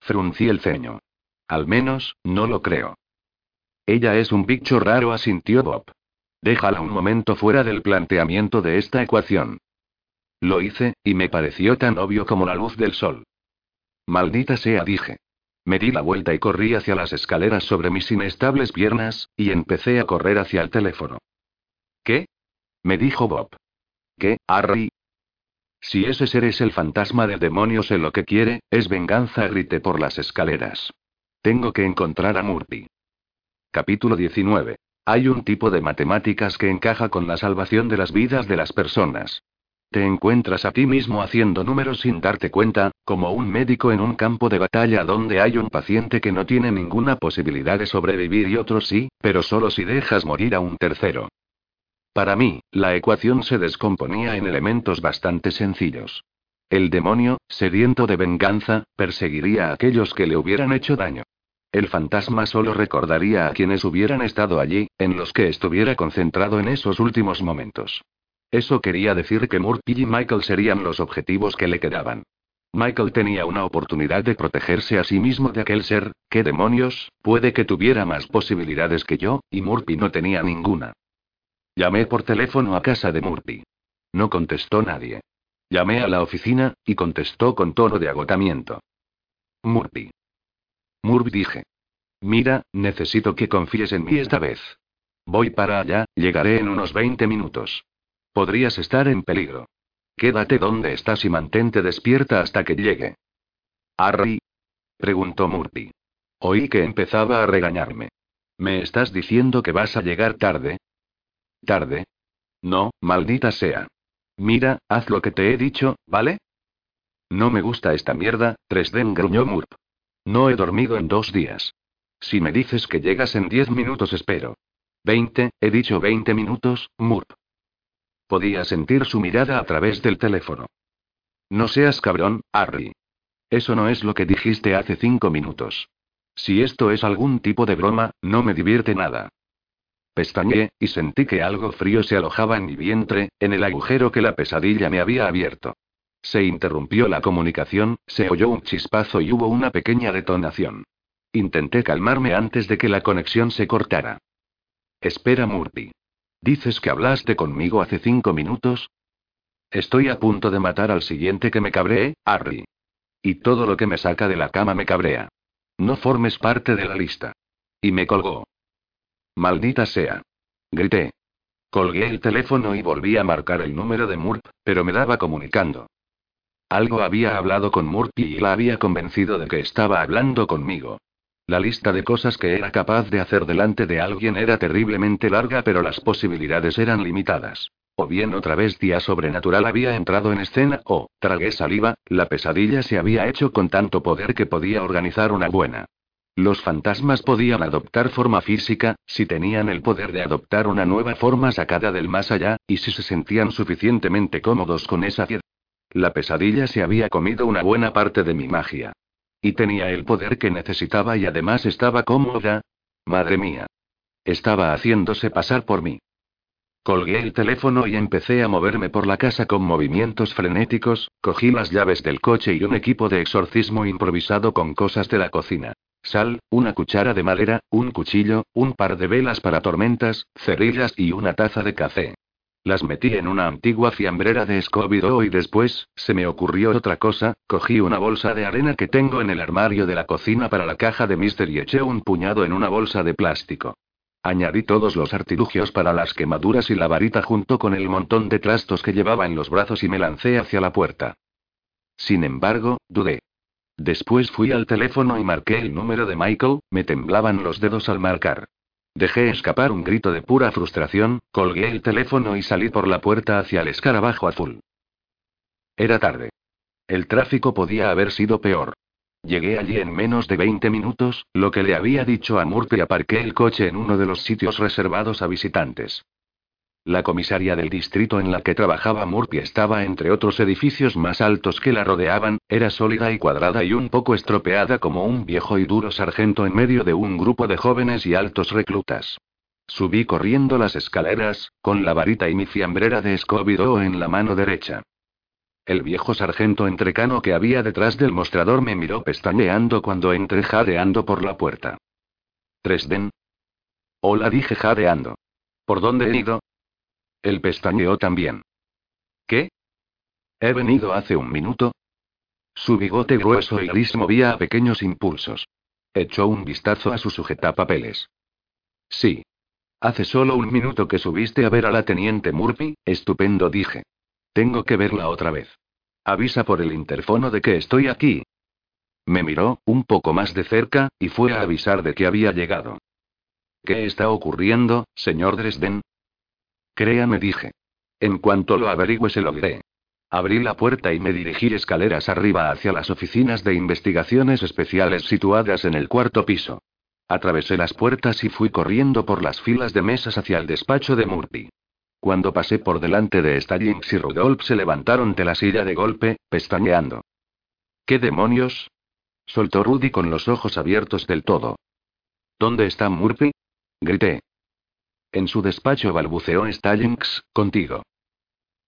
Fruncí el ceño. Al menos, no lo creo. Ella es un bicho raro, asintió Bob. Déjala un momento fuera del planteamiento de esta ecuación. Lo hice, y me pareció tan obvio como la luz del sol. Maldita sea, dije. Me di la vuelta y corrí hacia las escaleras sobre mis inestables piernas, y empecé a correr hacia el teléfono. ¿Qué? me dijo Bob. ¿Qué, Harry? Si ese ser es el fantasma del demonio, sé lo que quiere, es venganza, grité por las escaleras. Tengo que encontrar a Murphy. Capítulo 19. Hay un tipo de matemáticas que encaja con la salvación de las vidas de las personas. Te encuentras a ti mismo haciendo números sin darte cuenta, como un médico en un campo de batalla donde hay un paciente que no tiene ninguna posibilidad de sobrevivir y otro sí, pero solo si dejas morir a un tercero. Para mí, la ecuación se descomponía en elementos bastante sencillos. El demonio, sediento de venganza, perseguiría a aquellos que le hubieran hecho daño. El fantasma solo recordaría a quienes hubieran estado allí, en los que estuviera concentrado en esos últimos momentos. Eso quería decir que Murphy y Michael serían los objetivos que le quedaban. Michael tenía una oportunidad de protegerse a sí mismo de aquel ser, ¿qué demonios? Puede que tuviera más posibilidades que yo, y Murphy no tenía ninguna. Llamé por teléfono a casa de Murphy. No contestó nadie. Llamé a la oficina, y contestó con tono de agotamiento. Murphy. Murphy dije. Mira, necesito que confíes en mí esta vez. Voy para allá, llegaré en unos 20 minutos. Podrías estar en peligro. Quédate donde estás y mantente despierta hasta que llegue. Harry. Preguntó Murphy. Oí que empezaba a regañarme. ¿Me estás diciendo que vas a llegar tarde? ¿Tarde? No, maldita sea. Mira, haz lo que te he dicho, ¿vale? No me gusta esta mierda, Tresden gruñó Murp. No he dormido en dos días. Si me dices que llegas en diez minutos espero. Veinte, he dicho veinte minutos, Murp. Podía sentir su mirada a través del teléfono. No seas cabrón, Harry. Eso no es lo que dijiste hace cinco minutos. Si esto es algún tipo de broma, no me divierte nada. Pestañeé, y sentí que algo frío se alojaba en mi vientre, en el agujero que la pesadilla me había abierto. Se interrumpió la comunicación, se oyó un chispazo y hubo una pequeña detonación. Intenté calmarme antes de que la conexión se cortara. Espera, Murphy. ¿Dices que hablaste conmigo hace cinco minutos? Estoy a punto de matar al siguiente que me cabree, Harry. Y todo lo que me saca de la cama me cabrea. No formes parte de la lista. Y me colgó. Maldita sea. Grité. Colgué el teléfono y volví a marcar el número de Murp, pero me daba comunicando. Algo había hablado con Murphy y la había convencido de que estaba hablando conmigo. La lista de cosas que era capaz de hacer delante de alguien era terriblemente larga, pero las posibilidades eran limitadas. O bien otra vez día sobrenatural había entrado en escena, o, tragué saliva, la pesadilla se había hecho con tanto poder que podía organizar una buena los fantasmas podían adoptar forma física, si tenían el poder de adoptar una nueva forma sacada del más allá, y si se sentían suficientemente cómodos con esa piedra. La pesadilla se había comido una buena parte de mi magia. Y tenía el poder que necesitaba y además estaba cómoda. Madre mía. Estaba haciéndose pasar por mí. Colgué el teléfono y empecé a moverme por la casa con movimientos frenéticos, cogí las llaves del coche y un equipo de exorcismo improvisado con cosas de la cocina. Sal, una cuchara de madera, un cuchillo, un par de velas para tormentas, cerillas y una taza de café. Las metí en una antigua fiambrera de scooby y después, se me ocurrió otra cosa, cogí una bolsa de arena que tengo en el armario de la cocina para la caja de Mister y eché un puñado en una bolsa de plástico. Añadí todos los artilugios para las quemaduras y la varita junto con el montón de trastos que llevaba en los brazos y me lancé hacia la puerta. Sin embargo, dudé. Después fui al teléfono y marqué el número de Michael, me temblaban los dedos al marcar. Dejé escapar un grito de pura frustración, colgué el teléfono y salí por la puerta hacia el escarabajo azul. Era tarde. El tráfico podía haber sido peor. Llegué allí en menos de 20 minutos, lo que le había dicho a Murphy y aparqué el coche en uno de los sitios reservados a visitantes. La comisaría del distrito en la que trabajaba Murphy estaba entre otros edificios más altos que la rodeaban, era sólida y cuadrada y un poco estropeada como un viejo y duro sargento en medio de un grupo de jóvenes y altos reclutas. Subí corriendo las escaleras, con la varita y mi fiambrera de escobido en la mano derecha. El viejo sargento entrecano que había detrás del mostrador me miró pestañeando cuando entré jadeando por la puerta. Tresden. Hola, dije jadeando. ¿Por dónde he ido? Él pestañeó también. ¿Qué? He venido hace un minuto. Su bigote grueso y gris movía a pequeños impulsos. Echó un vistazo a su sujetapapeles. Sí. Hace solo un minuto que subiste a ver a la teniente Murphy, estupendo dije. Tengo que verla otra vez. Avisa por el interfono de que estoy aquí. Me miró, un poco más de cerca, y fue a avisar de que había llegado. ¿Qué está ocurriendo, señor Dresden? Créame, dije. En cuanto lo averigüe se lo diré. Abrí la puerta y me dirigí escaleras arriba hacia las oficinas de investigaciones especiales situadas en el cuarto piso. Atravesé las puertas y fui corriendo por las filas de mesas hacia el despacho de Murphy. Cuando pasé por delante de Stallings y Rudolph se levantaron de la silla de golpe, pestañeando. ¿Qué demonios? soltó Rudy con los ojos abiertos del todo. ¿Dónde está Murphy? grité. En su despacho balbuceó Stallings, contigo.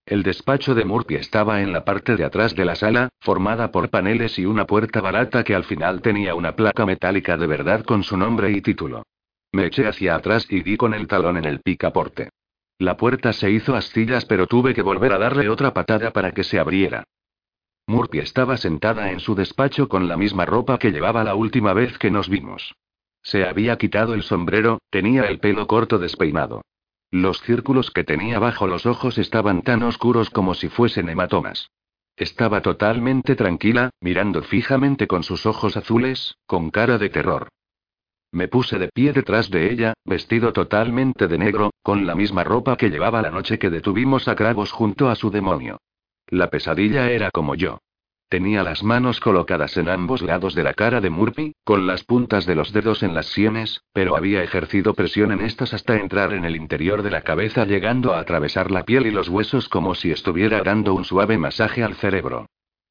El despacho de Murphy estaba en la parte de atrás de la sala, formada por paneles y una puerta barata que al final tenía una placa metálica de verdad con su nombre y título. Me eché hacia atrás y di con el talón en el picaporte. La puerta se hizo astillas pero tuve que volver a darle otra patada para que se abriera. Murphy estaba sentada en su despacho con la misma ropa que llevaba la última vez que nos vimos. Se había quitado el sombrero, tenía el pelo corto despeinado. Los círculos que tenía bajo los ojos estaban tan oscuros como si fuesen hematomas. Estaba totalmente tranquila, mirando fijamente con sus ojos azules, con cara de terror. Me puse de pie detrás de ella, vestido totalmente de negro, con la misma ropa que llevaba la noche que detuvimos a Kravos junto a su demonio. La pesadilla era como yo. Tenía las manos colocadas en ambos lados de la cara de Murphy, con las puntas de los dedos en las sienes, pero había ejercido presión en estas hasta entrar en el interior de la cabeza llegando a atravesar la piel y los huesos como si estuviera dando un suave masaje al cerebro.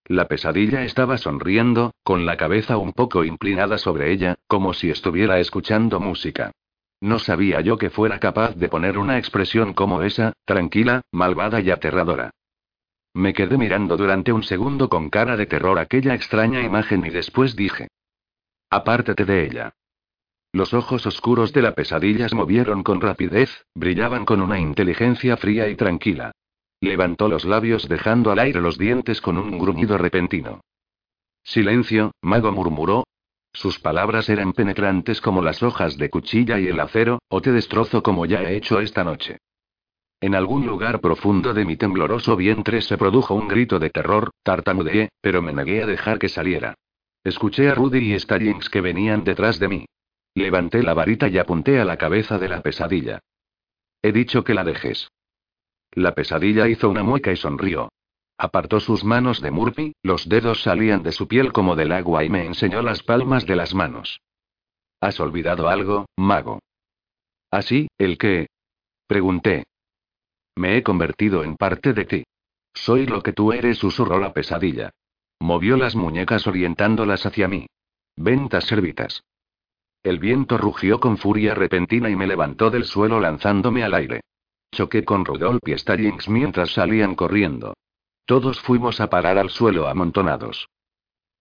La pesadilla estaba sonriendo, con la cabeza un poco inclinada sobre ella, como si estuviera escuchando música. No sabía yo que fuera capaz de poner una expresión como esa, tranquila, malvada y aterradora. Me quedé mirando durante un segundo con cara de terror aquella extraña imagen y después dije. Apártate de ella. Los ojos oscuros de la pesadilla se movieron con rapidez, brillaban con una inteligencia fría y tranquila. Levantó los labios dejando al aire los dientes con un gruñido repentino. Silencio, mago murmuró. Sus palabras eran penetrantes como las hojas de cuchilla y el acero, o te destrozo como ya he hecho esta noche. En algún lugar profundo de mi tembloroso vientre se produjo un grito de terror, tartamudeé, pero me negué a dejar que saliera. Escuché a Rudy y Stallings que venían detrás de mí. Levanté la varita y apunté a la cabeza de la pesadilla. He dicho que la dejes. La pesadilla hizo una mueca y sonrió. Apartó sus manos de Murphy, los dedos salían de su piel como del agua y me enseñó las palmas de las manos. ¿Has olvidado algo, mago? ¿Así, el qué? Pregunté. Me he convertido en parte de ti. Soy lo que tú eres, susurró la pesadilla. Movió las muñecas orientándolas hacia mí. Ventas servitas. El viento rugió con furia repentina y me levantó del suelo lanzándome al aire. Choqué con Rudolf y Stallings mientras salían corriendo. Todos fuimos a parar al suelo amontonados.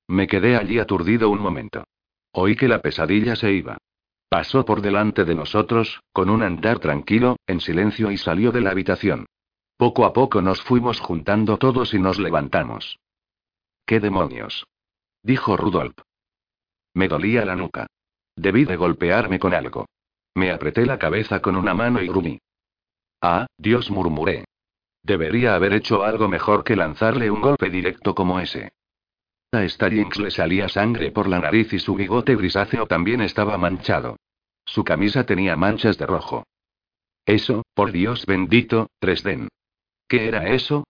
Me quedé allí aturdido un momento. Oí que la pesadilla se iba. Pasó por delante de nosotros, con un andar tranquilo, en silencio y salió de la habitación. Poco a poco nos fuimos juntando todos y nos levantamos. ¿Qué demonios? dijo Rudolf. Me dolía la nuca. Debí de golpearme con algo. Me apreté la cabeza con una mano y grumí. Ah, Dios murmuré. Debería haber hecho algo mejor que lanzarle un golpe directo como ese. A Stallings le salía sangre por la nariz y su bigote grisáceo también estaba manchado. Su camisa tenía manchas de rojo. Eso, por Dios bendito, Tresden. ¿Qué era eso?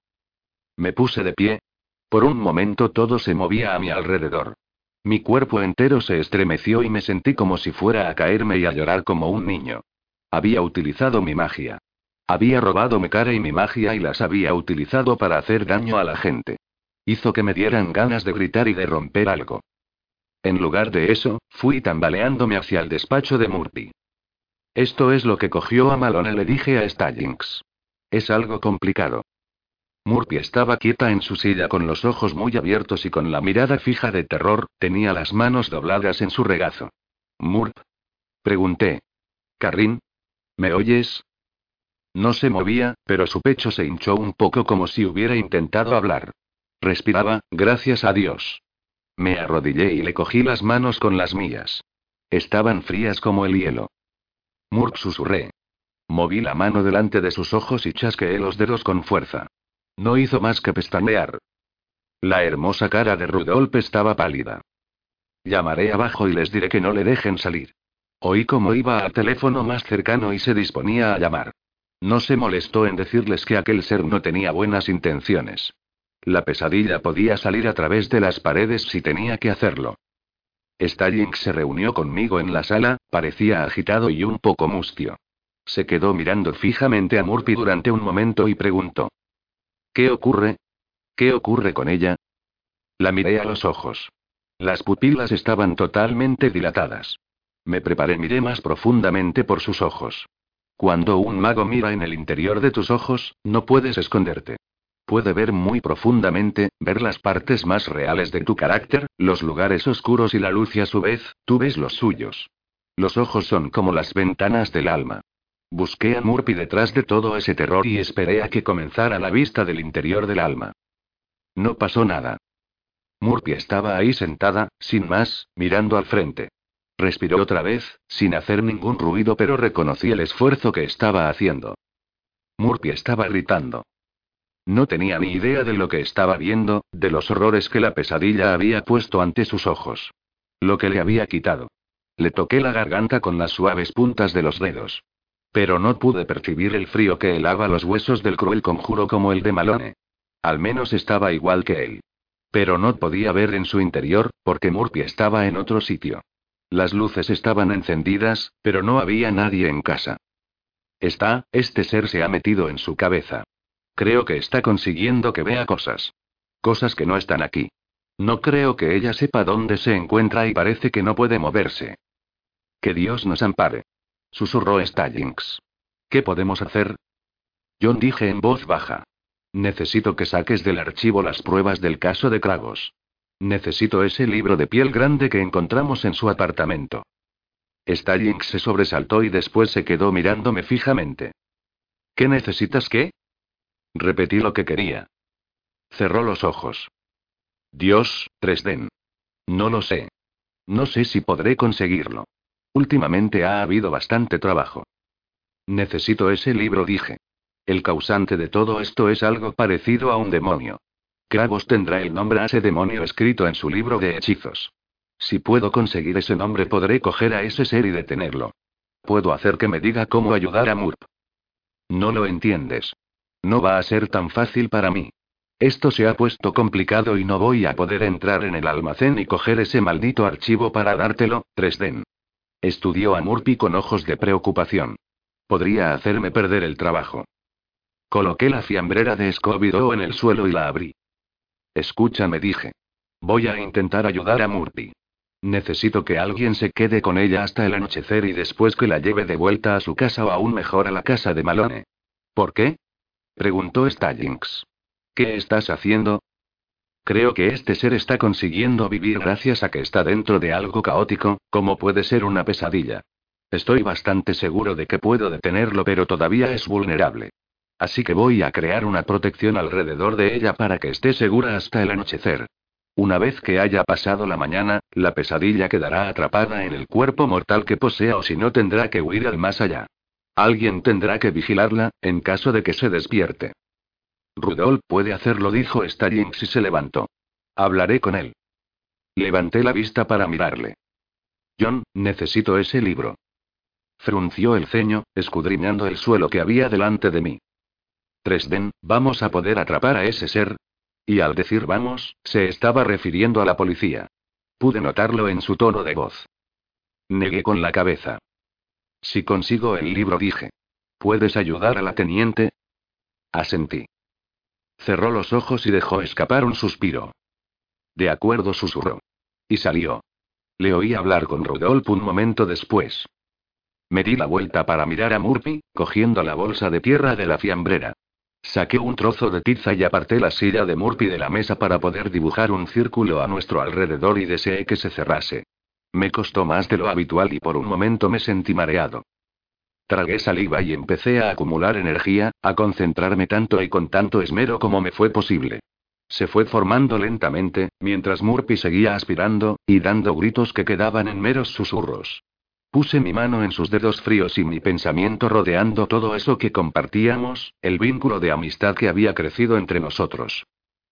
Me puse de pie. Por un momento todo se movía a mi alrededor. Mi cuerpo entero se estremeció y me sentí como si fuera a caerme y a llorar como un niño. Había utilizado mi magia. Había robado mi cara y mi magia y las había utilizado para hacer daño a la gente. Hizo que me dieran ganas de gritar y de romper algo. En lugar de eso, fui tambaleándome hacia el despacho de Murphy. Esto es lo que cogió a Malone, le dije a Stallings. Es algo complicado. Murphy estaba quieta en su silla con los ojos muy abiertos y con la mirada fija de terror, tenía las manos dobladas en su regazo. Murp. Pregunté. Carrin. ¿Me oyes? No se movía, pero su pecho se hinchó un poco como si hubiera intentado hablar. Respiraba, gracias a Dios. Me arrodillé y le cogí las manos con las mías. Estaban frías como el hielo. Murk susurré. Moví la mano delante de sus ojos y chasqueé los dedos con fuerza. No hizo más que pestañear. La hermosa cara de Rudolf estaba pálida. Llamaré abajo y les diré que no le dejen salir. Oí cómo iba al teléfono más cercano y se disponía a llamar. No se molestó en decirles que aquel ser no tenía buenas intenciones. La pesadilla podía salir a través de las paredes si tenía que hacerlo. Stallings se reunió conmigo en la sala, parecía agitado y un poco mustio. Se quedó mirando fijamente a Murphy durante un momento y preguntó. ¿Qué ocurre? ¿Qué ocurre con ella? La miré a los ojos. Las pupilas estaban totalmente dilatadas. Me preparé, miré más profundamente por sus ojos. Cuando un mago mira en el interior de tus ojos, no puedes esconderte. Puede ver muy profundamente, ver las partes más reales de tu carácter, los lugares oscuros y la luz y a su vez, tú ves los suyos. Los ojos son como las ventanas del alma. Busqué a Murphy detrás de todo ese terror y esperé a que comenzara la vista del interior del alma. No pasó nada. Murphy estaba ahí sentada, sin más, mirando al frente. Respiró otra vez, sin hacer ningún ruido, pero reconocí el esfuerzo que estaba haciendo. Murphy estaba gritando. No tenía ni idea de lo que estaba viendo, de los horrores que la pesadilla había puesto ante sus ojos. Lo que le había quitado. Le toqué la garganta con las suaves puntas de los dedos. Pero no pude percibir el frío que helaba los huesos del cruel conjuro como el de Malone. Al menos estaba igual que él. Pero no podía ver en su interior, porque Murphy estaba en otro sitio. Las luces estaban encendidas, pero no había nadie en casa. Está, este ser se ha metido en su cabeza. Creo que está consiguiendo que vea cosas. Cosas que no están aquí. No creo que ella sepa dónde se encuentra y parece que no puede moverse. Que Dios nos ampare. Susurró Stallings. ¿Qué podemos hacer? John dije en voz baja. Necesito que saques del archivo las pruebas del caso de Kragos. Necesito ese libro de piel grande que encontramos en su apartamento. Stallings se sobresaltó y después se quedó mirándome fijamente. ¿Qué necesitas qué? Repetí lo que quería. Cerró los ojos. Dios, Tresden. No lo sé. No sé si podré conseguirlo. Últimamente ha habido bastante trabajo. Necesito ese libro, dije. El causante de todo esto es algo parecido a un demonio. Kravos tendrá el nombre a ese demonio escrito en su libro de hechizos. Si puedo conseguir ese nombre, podré coger a ese ser y detenerlo. Puedo hacer que me diga cómo ayudar a Murp. No lo entiendes. No va a ser tan fácil para mí. Esto se ha puesto complicado y no voy a poder entrar en el almacén y coger ese maldito archivo para dártelo, Tresden. Estudió a Murphy con ojos de preocupación. Podría hacerme perder el trabajo. Coloqué la fiambrera de Scooby-Doo en el suelo y la abrí. Escúchame, dije. Voy a intentar ayudar a Murphy. Necesito que alguien se quede con ella hasta el anochecer y después que la lleve de vuelta a su casa o aún mejor a la casa de Malone. ¿Por qué? Preguntó Stallings. ¿Qué estás haciendo? Creo que este ser está consiguiendo vivir gracias a que está dentro de algo caótico, como puede ser una pesadilla. Estoy bastante seguro de que puedo detenerlo, pero todavía es vulnerable. Así que voy a crear una protección alrededor de ella para que esté segura hasta el anochecer. Una vez que haya pasado la mañana, la pesadilla quedará atrapada en el cuerpo mortal que posea o si no tendrá que huir al más allá. Alguien tendrá que vigilarla, en caso de que se despierte. Rudolf puede hacerlo, dijo Stallings y se levantó. Hablaré con él. Levanté la vista para mirarle. John, necesito ese libro. Frunció el ceño, escudriñando el suelo que había delante de mí. Tresden, ¿vamos a poder atrapar a ese ser? Y al decir vamos, se estaba refiriendo a la policía. Pude notarlo en su tono de voz. Negué con la cabeza. Si consigo el libro, dije. ¿Puedes ayudar a la teniente? Asentí. Cerró los ojos y dejó escapar un suspiro. De acuerdo, susurró. Y salió. Le oí hablar con Rudolf un momento después. Me di la vuelta para mirar a Murphy, cogiendo la bolsa de tierra de la fiambrera. Saqué un trozo de tiza y aparté la silla de Murphy de la mesa para poder dibujar un círculo a nuestro alrededor y deseé que se cerrase. Me costó más de lo habitual y por un momento me sentí mareado. Tragué saliva y empecé a acumular energía, a concentrarme tanto y con tanto esmero como me fue posible. Se fue formando lentamente, mientras Murphy seguía aspirando, y dando gritos que quedaban en meros susurros. Puse mi mano en sus dedos fríos y mi pensamiento rodeando todo eso que compartíamos, el vínculo de amistad que había crecido entre nosotros.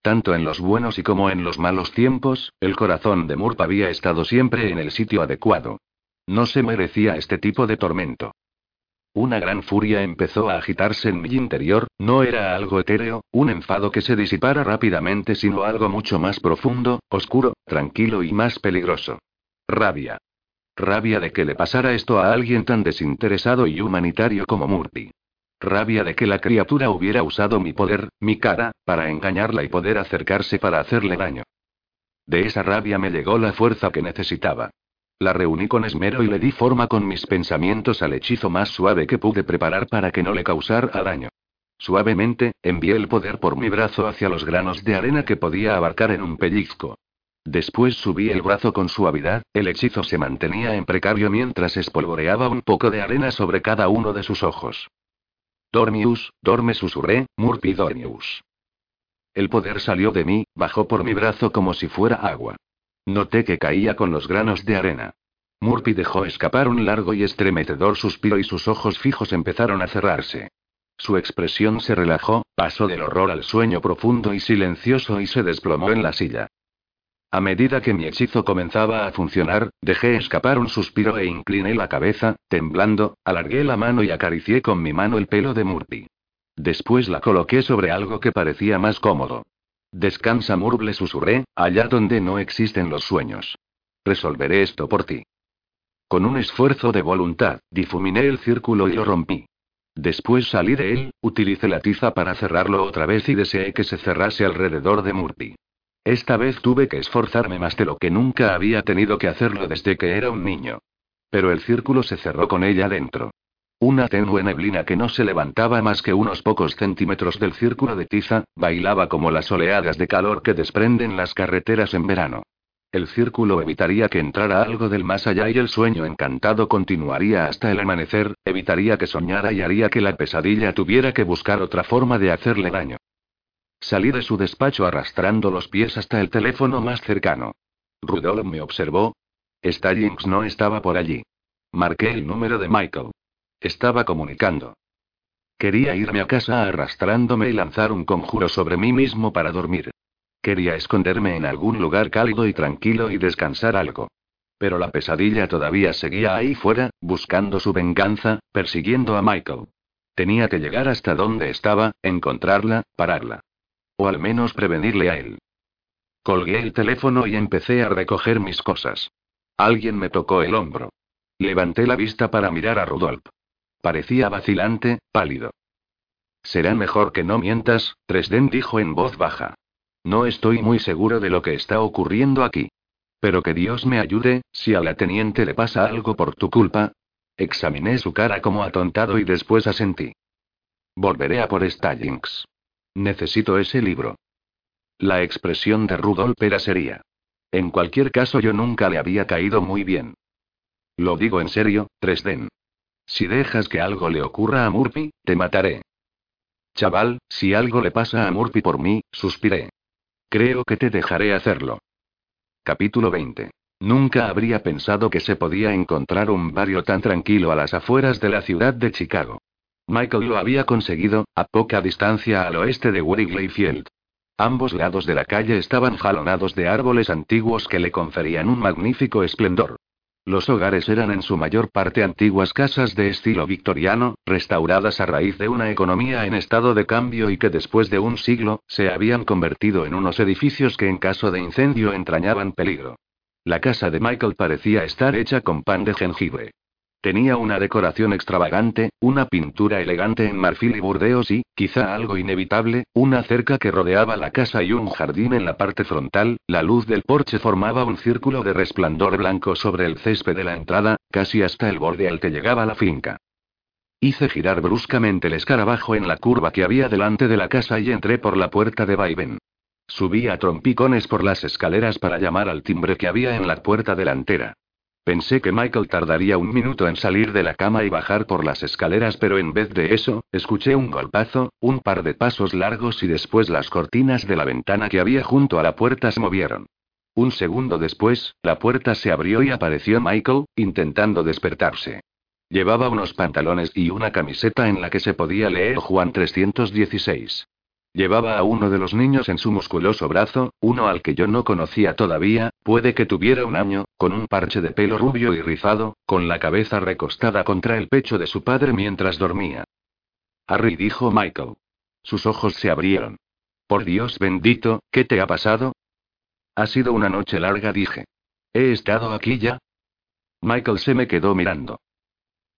Tanto en los buenos y como en los malos tiempos, el corazón de Murphy había estado siempre en el sitio adecuado. No se merecía este tipo de tormento. Una gran furia empezó a agitarse en mi interior, no era algo etéreo, un enfado que se disipara rápidamente, sino algo mucho más profundo, oscuro, tranquilo y más peligroso. Rabia. Rabia de que le pasara esto a alguien tan desinteresado y humanitario como Murphy. Rabia de que la criatura hubiera usado mi poder, mi cara, para engañarla y poder acercarse para hacerle daño. De esa rabia me llegó la fuerza que necesitaba. La reuní con esmero y le di forma con mis pensamientos al hechizo más suave que pude preparar para que no le causara daño. Suavemente, envié el poder por mi brazo hacia los granos de arena que podía abarcar en un pellizco. Después subí el brazo con suavidad, el hechizo se mantenía en precario mientras espolvoreaba un poco de arena sobre cada uno de sus ojos. Dormius, dorme susurré, Murphy Dormius. El poder salió de mí, bajó por mi brazo como si fuera agua. Noté que caía con los granos de arena. Murphy dejó escapar un largo y estremecedor suspiro y sus ojos fijos empezaron a cerrarse. Su expresión se relajó, pasó del horror al sueño profundo y silencioso y se desplomó en la silla. A medida que mi hechizo comenzaba a funcionar, dejé escapar un suspiro e incliné la cabeza, temblando, alargué la mano y acaricié con mi mano el pelo de Murphy. Después la coloqué sobre algo que parecía más cómodo. Descansa, Murble, susurré, allá donde no existen los sueños. Resolveré esto por ti. Con un esfuerzo de voluntad, difuminé el círculo y lo rompí. Después salí de él, utilicé la tiza para cerrarlo otra vez y deseé que se cerrase alrededor de Murphy. Esta vez tuve que esforzarme más de lo que nunca había tenido que hacerlo desde que era un niño. Pero el círculo se cerró con ella dentro. Una tenue neblina que no se levantaba más que unos pocos centímetros del círculo de tiza, bailaba como las oleadas de calor que desprenden las carreteras en verano. El círculo evitaría que entrara algo del más allá y el sueño encantado continuaría hasta el amanecer, evitaría que soñara y haría que la pesadilla tuviera que buscar otra forma de hacerle daño. Salí de su despacho arrastrando los pies hasta el teléfono más cercano. Rudolf me observó. Stallings no estaba por allí. Marqué el número de Michael. Estaba comunicando. Quería irme a casa arrastrándome y lanzar un conjuro sobre mí mismo para dormir. Quería esconderme en algún lugar cálido y tranquilo y descansar algo. Pero la pesadilla todavía seguía ahí fuera, buscando su venganza, persiguiendo a Michael. Tenía que llegar hasta donde estaba, encontrarla, pararla. O al menos prevenirle a él. Colgué el teléfono y empecé a recoger mis cosas. Alguien me tocó el hombro. Levanté la vista para mirar a Rudolf. Parecía vacilante, pálido. Será mejor que no mientas, Tresden dijo en voz baja. No estoy muy seguro de lo que está ocurriendo aquí. Pero que Dios me ayude, si a la teniente le pasa algo por tu culpa. Examiné su cara como atontado y después asentí. Volveré a por Stallings. Necesito ese libro. La expresión de Rudolf era seria. En cualquier caso, yo nunca le había caído muy bien. Lo digo en serio, Tresden. Si dejas que algo le ocurra a Murphy, te mataré. Chaval, si algo le pasa a Murphy por mí, suspiré. Creo que te dejaré hacerlo. Capítulo 20. Nunca habría pensado que se podía encontrar un barrio tan tranquilo a las afueras de la ciudad de Chicago. Michael lo había conseguido, a poca distancia al oeste de Wrigley Field. Ambos lados de la calle estaban jalonados de árboles antiguos que le conferían un magnífico esplendor. Los hogares eran en su mayor parte antiguas casas de estilo victoriano, restauradas a raíz de una economía en estado de cambio y que después de un siglo, se habían convertido en unos edificios que en caso de incendio entrañaban peligro. La casa de Michael parecía estar hecha con pan de jengibre. Tenía una decoración extravagante, una pintura elegante en marfil y burdeos y, quizá algo inevitable, una cerca que rodeaba la casa y un jardín en la parte frontal, la luz del porche formaba un círculo de resplandor blanco sobre el césped de la entrada, casi hasta el borde al que llegaba la finca. Hice girar bruscamente el escarabajo en la curva que había delante de la casa y entré por la puerta de vaivén. Subí a trompicones por las escaleras para llamar al timbre que había en la puerta delantera. Pensé que Michael tardaría un minuto en salir de la cama y bajar por las escaleras, pero en vez de eso, escuché un golpazo, un par de pasos largos y después las cortinas de la ventana que había junto a la puerta se movieron. Un segundo después, la puerta se abrió y apareció Michael, intentando despertarse. Llevaba unos pantalones y una camiseta en la que se podía leer Juan 316. Llevaba a uno de los niños en su musculoso brazo, uno al que yo no conocía todavía, puede que tuviera un año, con un parche de pelo rubio y rizado, con la cabeza recostada contra el pecho de su padre mientras dormía. Harry dijo Michael. Sus ojos se abrieron. Por Dios bendito, ¿qué te ha pasado? Ha sido una noche larga, dije. ¿He estado aquí ya? Michael se me quedó mirando.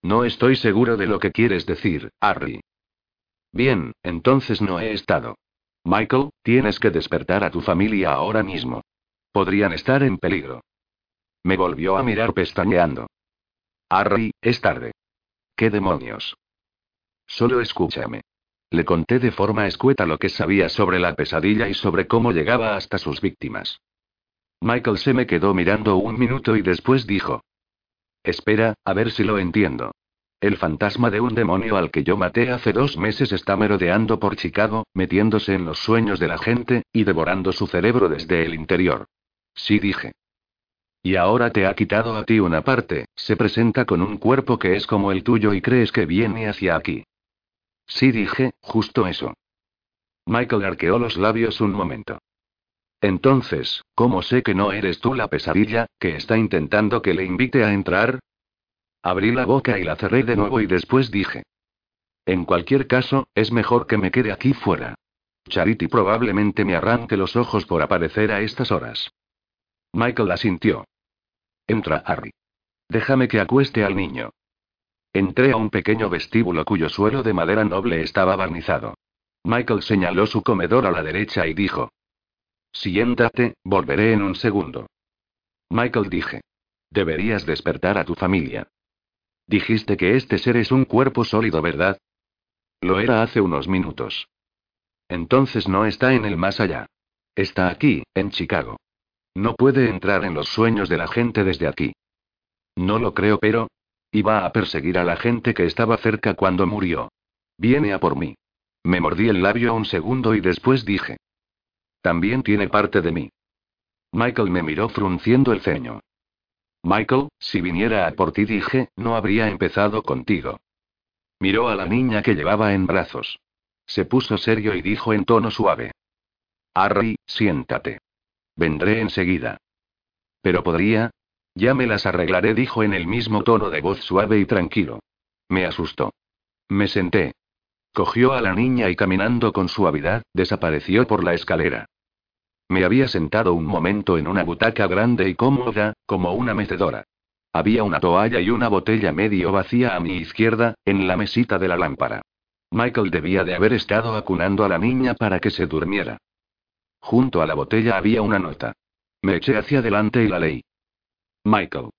No estoy seguro de lo que quieres decir, Harry. Bien, entonces no he estado. Michael, tienes que despertar a tu familia ahora mismo. Podrían estar en peligro. Me volvió a mirar pestañeando. Harry, es tarde. ¿Qué demonios? Solo escúchame. Le conté de forma escueta lo que sabía sobre la pesadilla y sobre cómo llegaba hasta sus víctimas. Michael se me quedó mirando un minuto y después dijo. Espera, a ver si lo entiendo. El fantasma de un demonio al que yo maté hace dos meses está merodeando por Chicago, metiéndose en los sueños de la gente, y devorando su cerebro desde el interior. Sí dije. Y ahora te ha quitado a ti una parte, se presenta con un cuerpo que es como el tuyo y crees que viene hacia aquí. Sí dije, justo eso. Michael arqueó los labios un momento. Entonces, ¿cómo sé que no eres tú la pesadilla, que está intentando que le invite a entrar? Abrí la boca y la cerré de nuevo y después dije. En cualquier caso, es mejor que me quede aquí fuera. Charity probablemente me arranque los ojos por aparecer a estas horas. Michael asintió. Entra, Harry. Déjame que acueste al niño. Entré a un pequeño vestíbulo cuyo suelo de madera noble estaba barnizado. Michael señaló su comedor a la derecha y dijo. Siéntate, volveré en un segundo. Michael dije. Deberías despertar a tu familia. Dijiste que este ser es un cuerpo sólido, ¿verdad? Lo era hace unos minutos. Entonces no está en el más allá. Está aquí, en Chicago. No puede entrar en los sueños de la gente desde aquí. No lo creo, pero... Iba a perseguir a la gente que estaba cerca cuando murió. Viene a por mí. Me mordí el labio un segundo y después dije. También tiene parte de mí. Michael me miró frunciendo el ceño. Michael, si viniera a por ti dije, no habría empezado contigo. Miró a la niña que llevaba en brazos. Se puso serio y dijo en tono suave. Harry, siéntate. Vendré enseguida. Pero podría. Ya me las arreglaré, dijo en el mismo tono de voz suave y tranquilo. Me asustó. Me senté. Cogió a la niña y caminando con suavidad, desapareció por la escalera. Me había sentado un momento en una butaca grande y cómoda, como una mecedora. Había una toalla y una botella medio vacía a mi izquierda, en la mesita de la lámpara. Michael debía de haber estado acunando a la niña para que se durmiera. Junto a la botella había una nota. Me eché hacia adelante y la leí. Michael.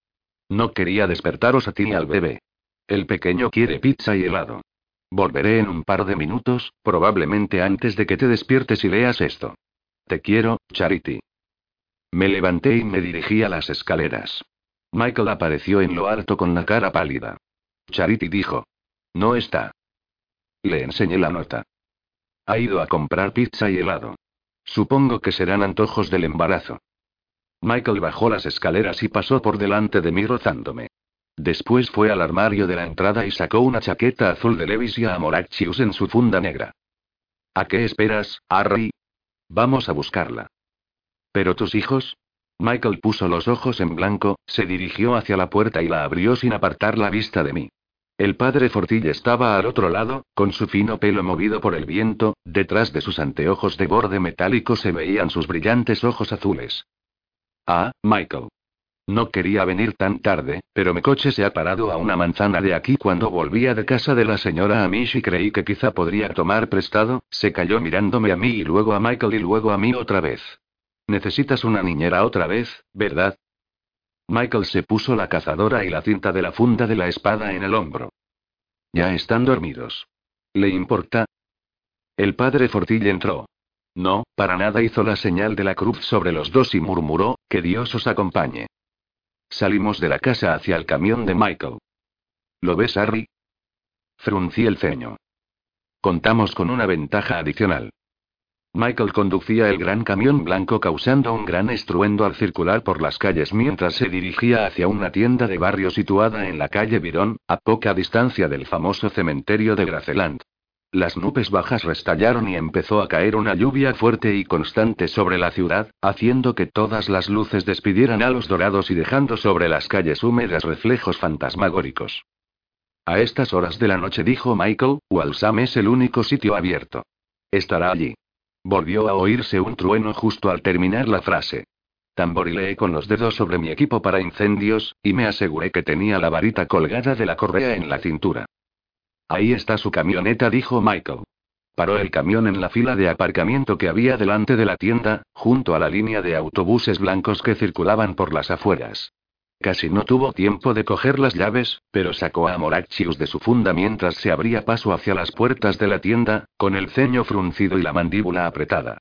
No quería despertaros a ti ni al bebé. El pequeño quiere pizza y helado. Volveré en un par de minutos, probablemente antes de que te despiertes y leas esto. Te quiero, Charity. Me levanté y me dirigí a las escaleras. Michael apareció en lo alto con la cara pálida. Charity dijo. No está. Le enseñé la nota. Ha ido a comprar pizza y helado. Supongo que serán antojos del embarazo. Michael bajó las escaleras y pasó por delante de mí rozándome. Después fue al armario de la entrada y sacó una chaqueta azul de Levis y Amoraccius en su funda negra. ¿A qué esperas, Harry? Vamos a buscarla. ¿Pero tus hijos? Michael puso los ojos en blanco, se dirigió hacia la puerta y la abrió sin apartar la vista de mí. El padre Fortilla estaba al otro lado, con su fino pelo movido por el viento, detrás de sus anteojos de borde metálico se veían sus brillantes ojos azules. Ah, Michael. No quería venir tan tarde, pero mi coche se ha parado a una manzana de aquí cuando volvía de casa de la señora Amish y creí que quizá podría tomar prestado, se cayó mirándome a mí y luego a Michael y luego a mí otra vez. Necesitas una niñera otra vez, ¿verdad? Michael se puso la cazadora y la cinta de la funda de la espada en el hombro. Ya están dormidos. ¿Le importa? El padre Fortille entró. No, para nada hizo la señal de la cruz sobre los dos y murmuró, que Dios os acompañe. Salimos de la casa hacia el camión de Michael. ¿Lo ves, Harry? Fruncí el ceño. Contamos con una ventaja adicional. Michael conducía el gran camión blanco causando un gran estruendo al circular por las calles mientras se dirigía hacia una tienda de barrio situada en la calle Virón, a poca distancia del famoso cementerio de Graceland. Las nubes bajas restallaron y empezó a caer una lluvia fuerte y constante sobre la ciudad, haciendo que todas las luces despidieran a los dorados y dejando sobre las calles húmedas reflejos fantasmagóricos. A estas horas de la noche dijo Michael, Walsam es el único sitio abierto. Estará allí. Volvió a oírse un trueno justo al terminar la frase. Tamborileé con los dedos sobre mi equipo para incendios, y me aseguré que tenía la varita colgada de la correa en la cintura. Ahí está su camioneta, dijo Michael. Paró el camión en la fila de aparcamiento que había delante de la tienda, junto a la línea de autobuses blancos que circulaban por las afueras. Casi no tuvo tiempo de coger las llaves, pero sacó a Morachius de su funda mientras se abría paso hacia las puertas de la tienda, con el ceño fruncido y la mandíbula apretada.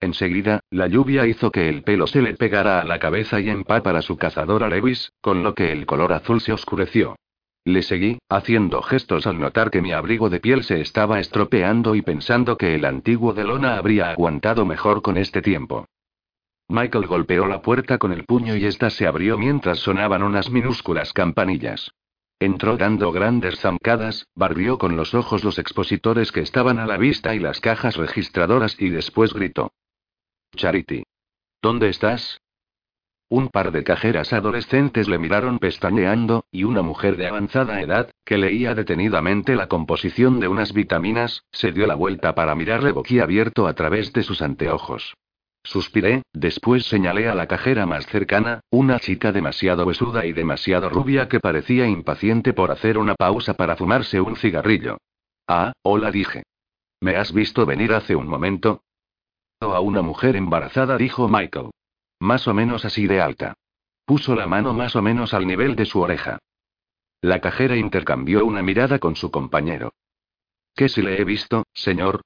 Enseguida, la lluvia hizo que el pelo se le pegara a la cabeza y empapara su cazadora Lewis, con lo que el color azul se oscureció. Le seguí, haciendo gestos al notar que mi abrigo de piel se estaba estropeando y pensando que el antiguo de lona habría aguantado mejor con este tiempo. Michael golpeó la puerta con el puño y ésta se abrió mientras sonaban unas minúsculas campanillas. Entró dando grandes zancadas, barrió con los ojos los expositores que estaban a la vista y las cajas registradoras y después gritó. Charity. ¿Dónde estás? Un par de cajeras adolescentes le miraron pestañeando, y una mujer de avanzada edad, que leía detenidamente la composición de unas vitaminas, se dio la vuelta para mirarle boquiabierto a través de sus anteojos. Suspiré, después señalé a la cajera más cercana, una chica demasiado besuda y demasiado rubia que parecía impaciente por hacer una pausa para fumarse un cigarrillo. Ah, hola dije. ¿Me has visto venir hace un momento? A una mujer embarazada, dijo Michael. Más o menos así de alta. Puso la mano más o menos al nivel de su oreja. La cajera intercambió una mirada con su compañero. ¿Qué si le he visto, señor?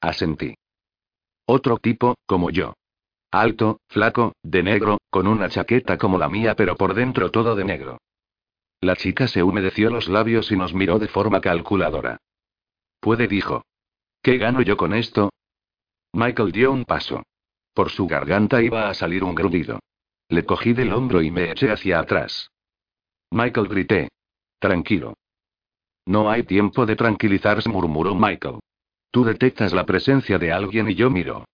Asentí. Otro tipo, como yo. Alto, flaco, de negro, con una chaqueta como la mía pero por dentro todo de negro. La chica se humedeció los labios y nos miró de forma calculadora. Puede, dijo. ¿Qué gano yo con esto? Michael dio un paso. Por su garganta iba a salir un grudido. Le cogí del hombro y me eché hacia atrás. Michael grité. Tranquilo. No hay tiempo de tranquilizarse, murmuró Michael. Tú detectas la presencia de alguien y yo miro.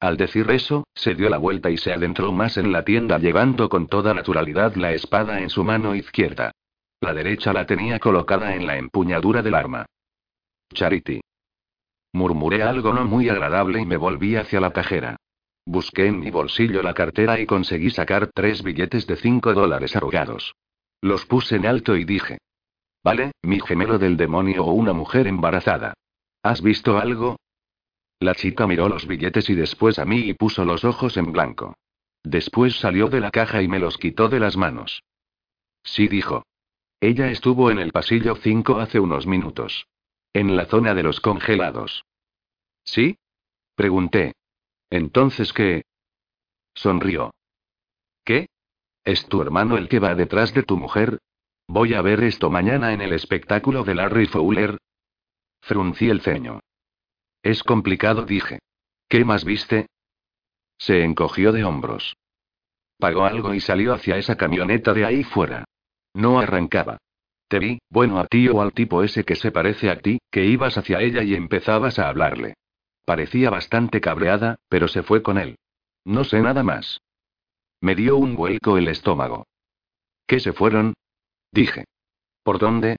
Al decir eso, se dio la vuelta y se adentró más en la tienda llevando con toda naturalidad la espada en su mano izquierda. La derecha la tenía colocada en la empuñadura del arma. Charity. Murmuré algo no muy agradable y me volví hacia la cajera. Busqué en mi bolsillo la cartera y conseguí sacar tres billetes de cinco dólares arrugados. Los puse en alto y dije. Vale, mi gemelo del demonio o una mujer embarazada. ¿Has visto algo? La chica miró los billetes y después a mí y puso los ojos en blanco. Después salió de la caja y me los quitó de las manos. Sí dijo. Ella estuvo en el pasillo 5 hace unos minutos. En la zona de los congelados. ¿Sí? Pregunté. Entonces, ¿qué? Sonrió. ¿Qué? ¿Es tu hermano el que va detrás de tu mujer? Voy a ver esto mañana en el espectáculo de Larry Fowler, Fruncí el ceño. Es complicado, dije. ¿Qué más viste? Se encogió de hombros. Pagó algo y salió hacia esa camioneta de ahí fuera. No arrancaba. Te vi, bueno a ti o al tipo ese que se parece a ti, que ibas hacia ella y empezabas a hablarle. Parecía bastante cabreada, pero se fue con él. No sé nada más. Me dio un vuelco el estómago. ¿Qué se fueron? Dije. ¿Por dónde?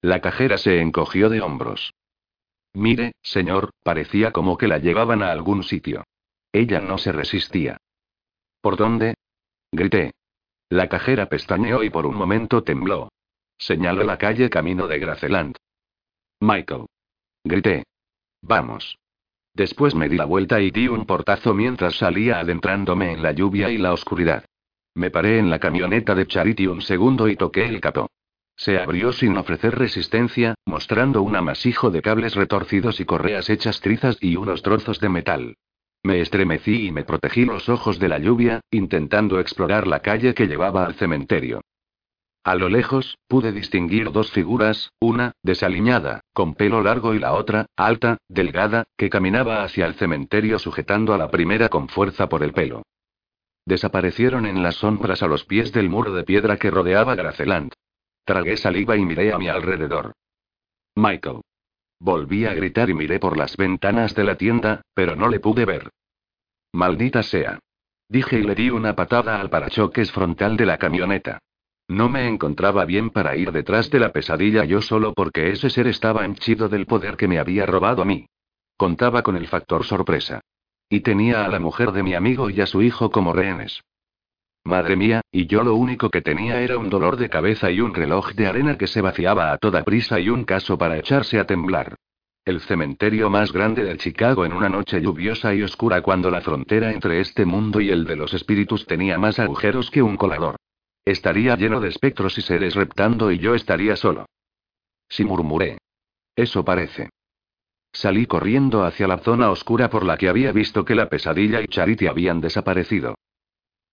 La cajera se encogió de hombros. Mire, señor, parecía como que la llevaban a algún sitio. Ella no se resistía. ¿Por dónde? Grité. La cajera pestañeó y por un momento tembló. Señaló la calle camino de Graceland. Michael. Grité. Vamos. Después me di la vuelta y di un portazo mientras salía adentrándome en la lluvia y la oscuridad. Me paré en la camioneta de Charity un segundo y toqué el capó. Se abrió sin ofrecer resistencia, mostrando un amasijo de cables retorcidos y correas hechas trizas y unos trozos de metal. Me estremecí y me protegí los ojos de la lluvia, intentando explorar la calle que llevaba al cementerio. A lo lejos, pude distinguir dos figuras, una, desaliñada, con pelo largo y la otra, alta, delgada, que caminaba hacia el cementerio sujetando a la primera con fuerza por el pelo. Desaparecieron en las sombras a los pies del muro de piedra que rodeaba Graceland. Tragué saliva y miré a mi alrededor. Michael. Volví a gritar y miré por las ventanas de la tienda, pero no le pude ver. Maldita sea. Dije y le di una patada al parachoques frontal de la camioneta. No me encontraba bien para ir detrás de la pesadilla yo solo porque ese ser estaba henchido del poder que me había robado a mí. Contaba con el factor sorpresa. Y tenía a la mujer de mi amigo y a su hijo como rehenes. Madre mía, y yo lo único que tenía era un dolor de cabeza y un reloj de arena que se vaciaba a toda prisa y un caso para echarse a temblar. El cementerio más grande de Chicago en una noche lluviosa y oscura cuando la frontera entre este mundo y el de los espíritus tenía más agujeros que un colador. Estaría lleno de espectros y seres reptando y yo estaría solo. Sí murmuré. Eso parece. Salí corriendo hacia la zona oscura por la que había visto que la pesadilla y Charity habían desaparecido.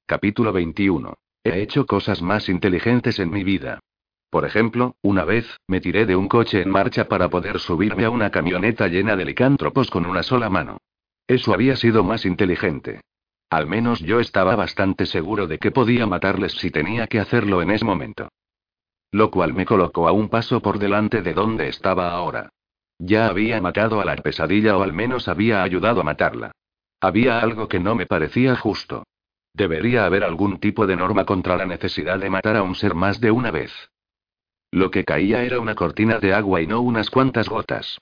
Capítulo 21. He hecho cosas más inteligentes en mi vida. Por ejemplo, una vez, me tiré de un coche en marcha para poder subirme a una camioneta llena de licántropos con una sola mano. Eso había sido más inteligente. Al menos yo estaba bastante seguro de que podía matarles si tenía que hacerlo en ese momento. Lo cual me colocó a un paso por delante de donde estaba ahora. Ya había matado a la pesadilla o al menos había ayudado a matarla. Había algo que no me parecía justo. Debería haber algún tipo de norma contra la necesidad de matar a un ser más de una vez. Lo que caía era una cortina de agua y no unas cuantas gotas.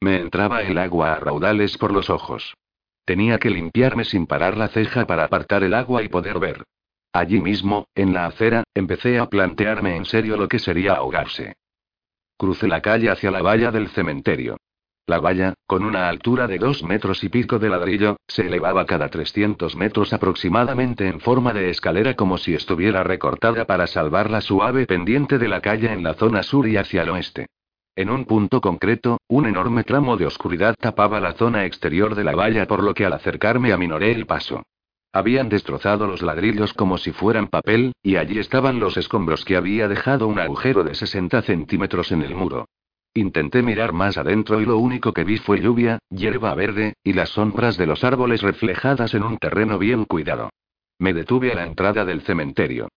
Me entraba el agua a raudales por los ojos. Tenía que limpiarme sin parar la ceja para apartar el agua y poder ver. Allí mismo, en la acera, empecé a plantearme en serio lo que sería ahogarse. Crucé la calle hacia la valla del cementerio. La valla, con una altura de dos metros y pico de ladrillo, se elevaba cada 300 metros aproximadamente en forma de escalera como si estuviera recortada para salvar la suave pendiente de la calle en la zona sur y hacia el oeste. En un punto concreto, un enorme tramo de oscuridad tapaba la zona exterior de la valla por lo que al acercarme aminoré el paso. Habían destrozado los ladrillos como si fueran papel, y allí estaban los escombros que había dejado un agujero de 60 centímetros en el muro. Intenté mirar más adentro y lo único que vi fue lluvia, hierba verde, y las sombras de los árboles reflejadas en un terreno bien cuidado. Me detuve a la entrada del cementerio.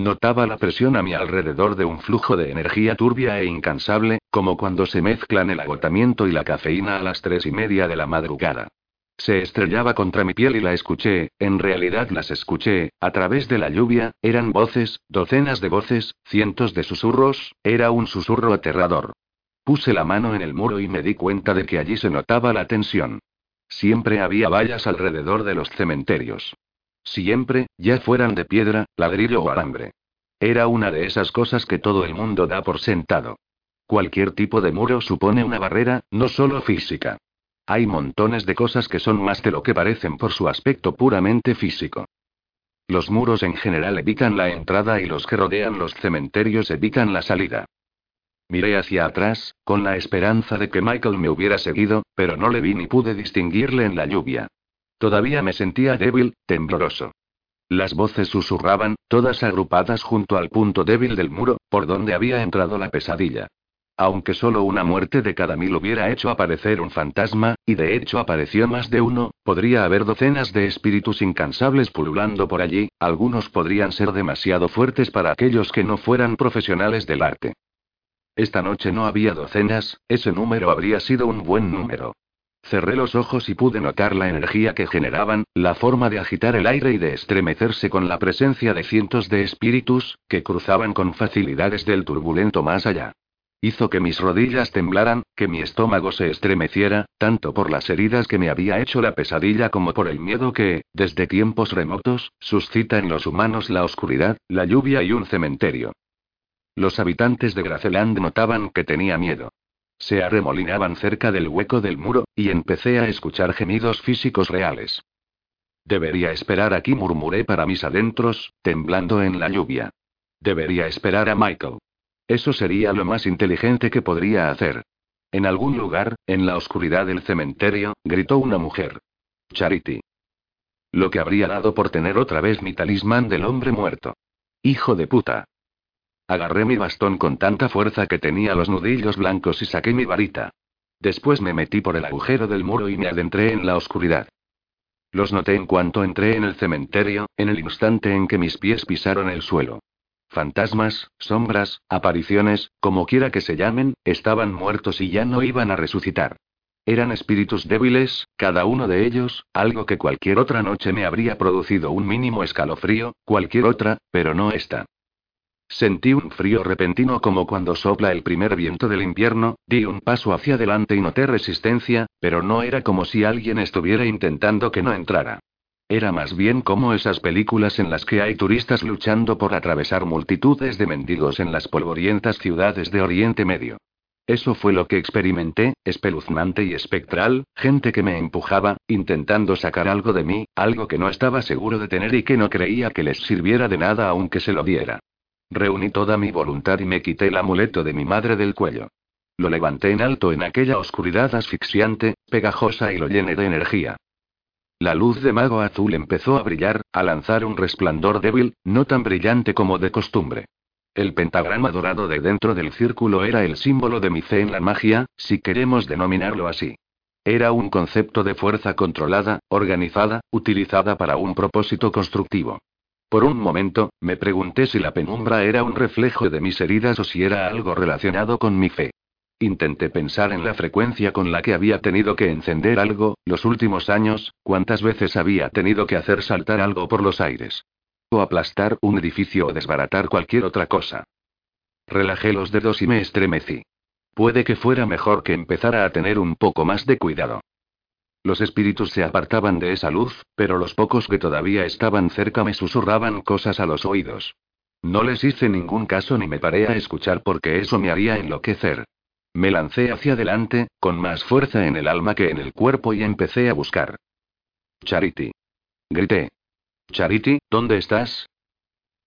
Notaba la presión a mi alrededor de un flujo de energía turbia e incansable, como cuando se mezclan el agotamiento y la cafeína a las tres y media de la madrugada. Se estrellaba contra mi piel y la escuché, en realidad las escuché, a través de la lluvia, eran voces, docenas de voces, cientos de susurros, era un susurro aterrador. Puse la mano en el muro y me di cuenta de que allí se notaba la tensión. Siempre había vallas alrededor de los cementerios. Siempre, ya fueran de piedra, ladrillo o alambre. Era una de esas cosas que todo el mundo da por sentado. Cualquier tipo de muro supone una barrera, no solo física. Hay montones de cosas que son más de lo que parecen por su aspecto puramente físico. Los muros en general evitan la entrada y los que rodean los cementerios evitan la salida. Miré hacia atrás, con la esperanza de que Michael me hubiera seguido, pero no le vi ni pude distinguirle en la lluvia. Todavía me sentía débil, tembloroso. Las voces susurraban, todas agrupadas junto al punto débil del muro, por donde había entrado la pesadilla. Aunque solo una muerte de cada mil hubiera hecho aparecer un fantasma, y de hecho apareció más de uno, podría haber docenas de espíritus incansables pululando por allí, algunos podrían ser demasiado fuertes para aquellos que no fueran profesionales del arte. Esta noche no había docenas, ese número habría sido un buen número. Cerré los ojos y pude notar la energía que generaban, la forma de agitar el aire y de estremecerse con la presencia de cientos de espíritus, que cruzaban con facilidades del turbulento más allá. Hizo que mis rodillas temblaran, que mi estómago se estremeciera, tanto por las heridas que me había hecho la pesadilla como por el miedo que, desde tiempos remotos, suscita en los humanos la oscuridad, la lluvia y un cementerio. Los habitantes de Graceland notaban que tenía miedo. Se arremolinaban cerca del hueco del muro, y empecé a escuchar gemidos físicos reales. Debería esperar aquí, murmuré para mis adentros, temblando en la lluvia. Debería esperar a Michael. Eso sería lo más inteligente que podría hacer. En algún lugar, en la oscuridad del cementerio, gritó una mujer. Charity. Lo que habría dado por tener otra vez mi talismán del hombre muerto. Hijo de puta. Agarré mi bastón con tanta fuerza que tenía los nudillos blancos y saqué mi varita. Después me metí por el agujero del muro y me adentré en la oscuridad. Los noté en cuanto entré en el cementerio, en el instante en que mis pies pisaron el suelo. Fantasmas, sombras, apariciones, como quiera que se llamen, estaban muertos y ya no iban a resucitar. Eran espíritus débiles, cada uno de ellos, algo que cualquier otra noche me habría producido un mínimo escalofrío, cualquier otra, pero no esta. Sentí un frío repentino como cuando sopla el primer viento del invierno, di un paso hacia adelante y noté resistencia, pero no era como si alguien estuviera intentando que no entrara. Era más bien como esas películas en las que hay turistas luchando por atravesar multitudes de mendigos en las polvorientas ciudades de Oriente Medio. Eso fue lo que experimenté, espeluznante y espectral, gente que me empujaba, intentando sacar algo de mí, algo que no estaba seguro de tener y que no creía que les sirviera de nada aunque se lo diera. Reuní toda mi voluntad y me quité el amuleto de mi madre del cuello. Lo levanté en alto en aquella oscuridad asfixiante, pegajosa y lo llené de energía. La luz de mago azul empezó a brillar, a lanzar un resplandor débil, no tan brillante como de costumbre. El pentagrama dorado de dentro del círculo era el símbolo de mi fe en la magia, si queremos denominarlo así. Era un concepto de fuerza controlada, organizada, utilizada para un propósito constructivo. Por un momento, me pregunté si la penumbra era un reflejo de mis heridas o si era algo relacionado con mi fe. Intenté pensar en la frecuencia con la que había tenido que encender algo, los últimos años, cuántas veces había tenido que hacer saltar algo por los aires. O aplastar un edificio o desbaratar cualquier otra cosa. Relajé los dedos y me estremecí. Puede que fuera mejor que empezara a tener un poco más de cuidado. Los espíritus se apartaban de esa luz, pero los pocos que todavía estaban cerca me susurraban cosas a los oídos. No les hice ningún caso ni me paré a escuchar porque eso me haría enloquecer. Me lancé hacia adelante, con más fuerza en el alma que en el cuerpo y empecé a buscar. Charity. Grité. Charity, ¿dónde estás?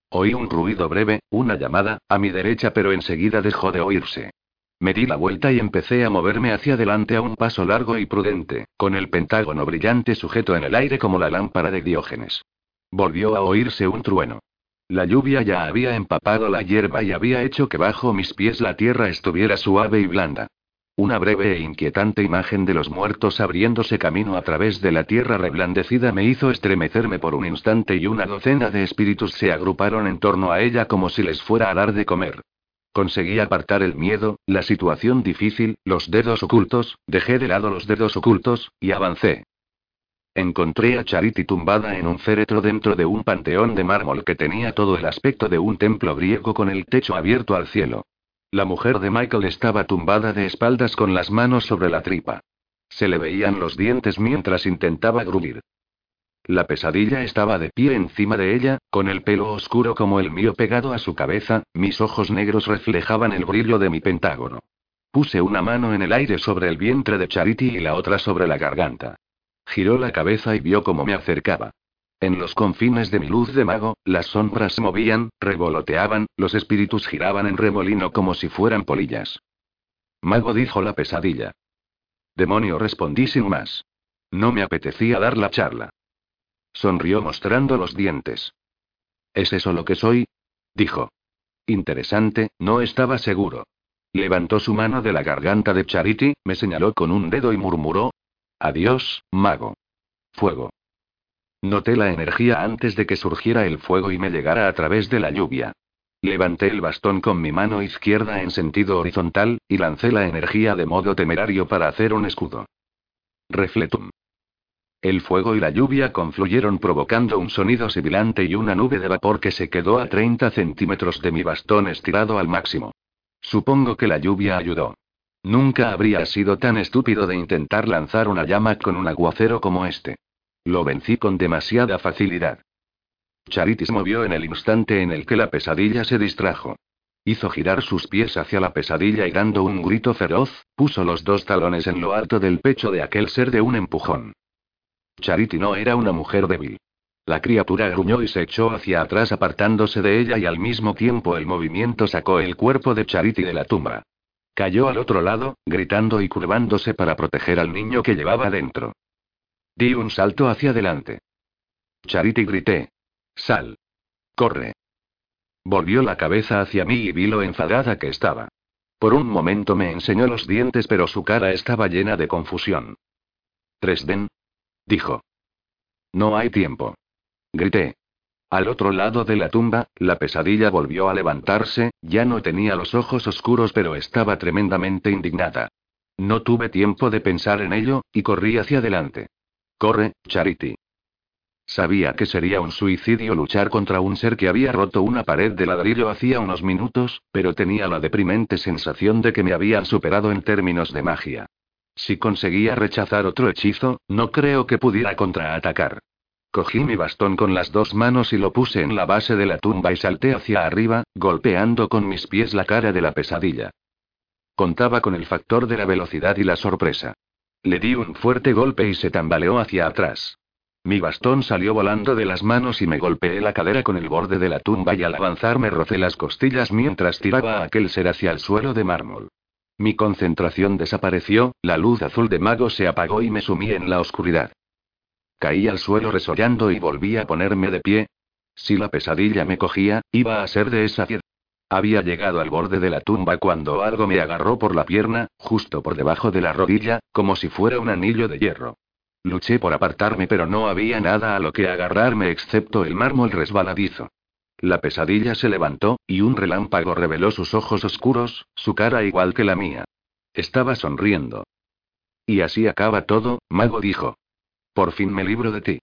Oí un ruido breve, una llamada, a mi derecha pero enseguida dejó de oírse. Me di la vuelta y empecé a moverme hacia adelante a un paso largo y prudente, con el pentágono brillante sujeto en el aire como la lámpara de Diógenes. Volvió a oírse un trueno. La lluvia ya había empapado la hierba y había hecho que bajo mis pies la tierra estuviera suave y blanda. Una breve e inquietante imagen de los muertos abriéndose camino a través de la tierra reblandecida me hizo estremecerme por un instante y una docena de espíritus se agruparon en torno a ella como si les fuera a dar de comer. Conseguí apartar el miedo, la situación difícil, los dedos ocultos, dejé de lado los dedos ocultos, y avancé. Encontré a Charity tumbada en un féretro dentro de un panteón de mármol que tenía todo el aspecto de un templo griego con el techo abierto al cielo. La mujer de Michael estaba tumbada de espaldas con las manos sobre la tripa. Se le veían los dientes mientras intentaba gruñir. La pesadilla estaba de pie encima de ella, con el pelo oscuro como el mío pegado a su cabeza, mis ojos negros reflejaban el brillo de mi pentágono. Puse una mano en el aire sobre el vientre de Charity y la otra sobre la garganta. Giró la cabeza y vio cómo me acercaba. En los confines de mi luz de mago, las sombras se movían, revoloteaban, los espíritus giraban en remolino como si fueran polillas. Mago dijo la pesadilla. Demonio respondí sin más. No me apetecía dar la charla. Sonrió mostrando los dientes. ¿Es eso lo que soy? dijo. Interesante, no estaba seguro. Levantó su mano de la garganta de Charity, me señaló con un dedo y murmuró. Adiós, mago. Fuego. Noté la energía antes de que surgiera el fuego y me llegara a través de la lluvia. Levanté el bastón con mi mano izquierda en sentido horizontal, y lancé la energía de modo temerario para hacer un escudo. Refletum. El fuego y la lluvia confluyeron provocando un sonido sibilante y una nube de vapor que se quedó a 30 centímetros de mi bastón estirado al máximo. Supongo que la lluvia ayudó. Nunca habría sido tan estúpido de intentar lanzar una llama con un aguacero como este. Lo vencí con demasiada facilidad. Charity se movió en el instante en el que la pesadilla se distrajo. Hizo girar sus pies hacia la pesadilla y dando un grito feroz, puso los dos talones en lo alto del pecho de aquel ser de un empujón. Charity no era una mujer débil. La criatura gruñó y se echó hacia atrás apartándose de ella y al mismo tiempo el movimiento sacó el cuerpo de Charity de la tumba. Cayó al otro lado, gritando y curvándose para proteger al niño que llevaba dentro. Di un salto hacia adelante. Charity grité. Sal. Corre. Volvió la cabeza hacia mí y vi lo enfadada que estaba. Por un momento me enseñó los dientes pero su cara estaba llena de confusión. Tresden, dijo. No hay tiempo. Grité. Al otro lado de la tumba, la pesadilla volvió a levantarse, ya no tenía los ojos oscuros pero estaba tremendamente indignada. No tuve tiempo de pensar en ello, y corrí hacia adelante. Corre, Charity. Sabía que sería un suicidio luchar contra un ser que había roto una pared de ladrillo hacía unos minutos, pero tenía la deprimente sensación de que me habían superado en términos de magia. Si conseguía rechazar otro hechizo, no creo que pudiera contraatacar. Cogí mi bastón con las dos manos y lo puse en la base de la tumba y salté hacia arriba, golpeando con mis pies la cara de la pesadilla. Contaba con el factor de la velocidad y la sorpresa. Le di un fuerte golpe y se tambaleó hacia atrás. Mi bastón salió volando de las manos y me golpeé la cadera con el borde de la tumba y al avanzar me rocé las costillas mientras tiraba a aquel ser hacia el suelo de mármol. Mi concentración desapareció, la luz azul de mago se apagó y me sumí en la oscuridad. Caí al suelo resollando y volví a ponerme de pie. Si la pesadilla me cogía, iba a ser de esa piedra. Había llegado al borde de la tumba cuando algo me agarró por la pierna, justo por debajo de la rodilla, como si fuera un anillo de hierro. Luché por apartarme, pero no había nada a lo que agarrarme excepto el mármol resbaladizo. La pesadilla se levantó, y un relámpago reveló sus ojos oscuros, su cara igual que la mía. Estaba sonriendo. Y así acaba todo, mago dijo. Por fin me libro de ti.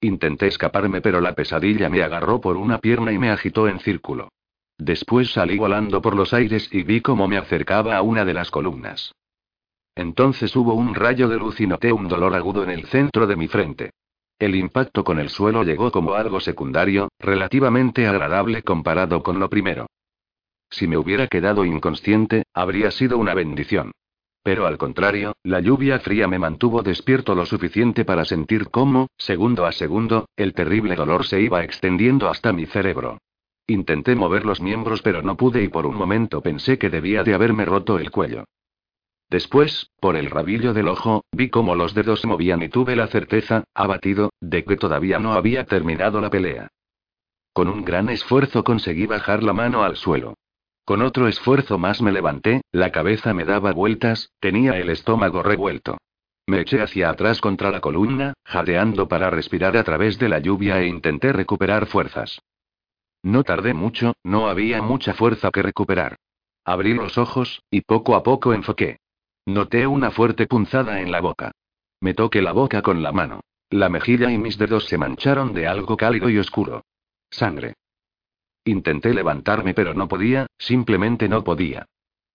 Intenté escaparme, pero la pesadilla me agarró por una pierna y me agitó en círculo. Después salí volando por los aires y vi cómo me acercaba a una de las columnas. Entonces hubo un rayo de luz y noté un dolor agudo en el centro de mi frente. El impacto con el suelo llegó como algo secundario, relativamente agradable comparado con lo primero. Si me hubiera quedado inconsciente, habría sido una bendición. Pero al contrario, la lluvia fría me mantuvo despierto lo suficiente para sentir cómo, segundo a segundo, el terrible dolor se iba extendiendo hasta mi cerebro. Intenté mover los miembros pero no pude y por un momento pensé que debía de haberme roto el cuello. Después, por el rabillo del ojo, vi cómo los dedos se movían y tuve la certeza, abatido, de que todavía no había terminado la pelea. Con un gran esfuerzo conseguí bajar la mano al suelo. Con otro esfuerzo más me levanté, la cabeza me daba vueltas, tenía el estómago revuelto. Me eché hacia atrás contra la columna, jadeando para respirar a través de la lluvia e intenté recuperar fuerzas. No tardé mucho, no había mucha fuerza que recuperar. Abrí los ojos, y poco a poco enfoqué. Noté una fuerte punzada en la boca. Me toqué la boca con la mano. La mejilla y mis dedos se mancharon de algo cálido y oscuro. Sangre. Intenté levantarme pero no podía, simplemente no podía.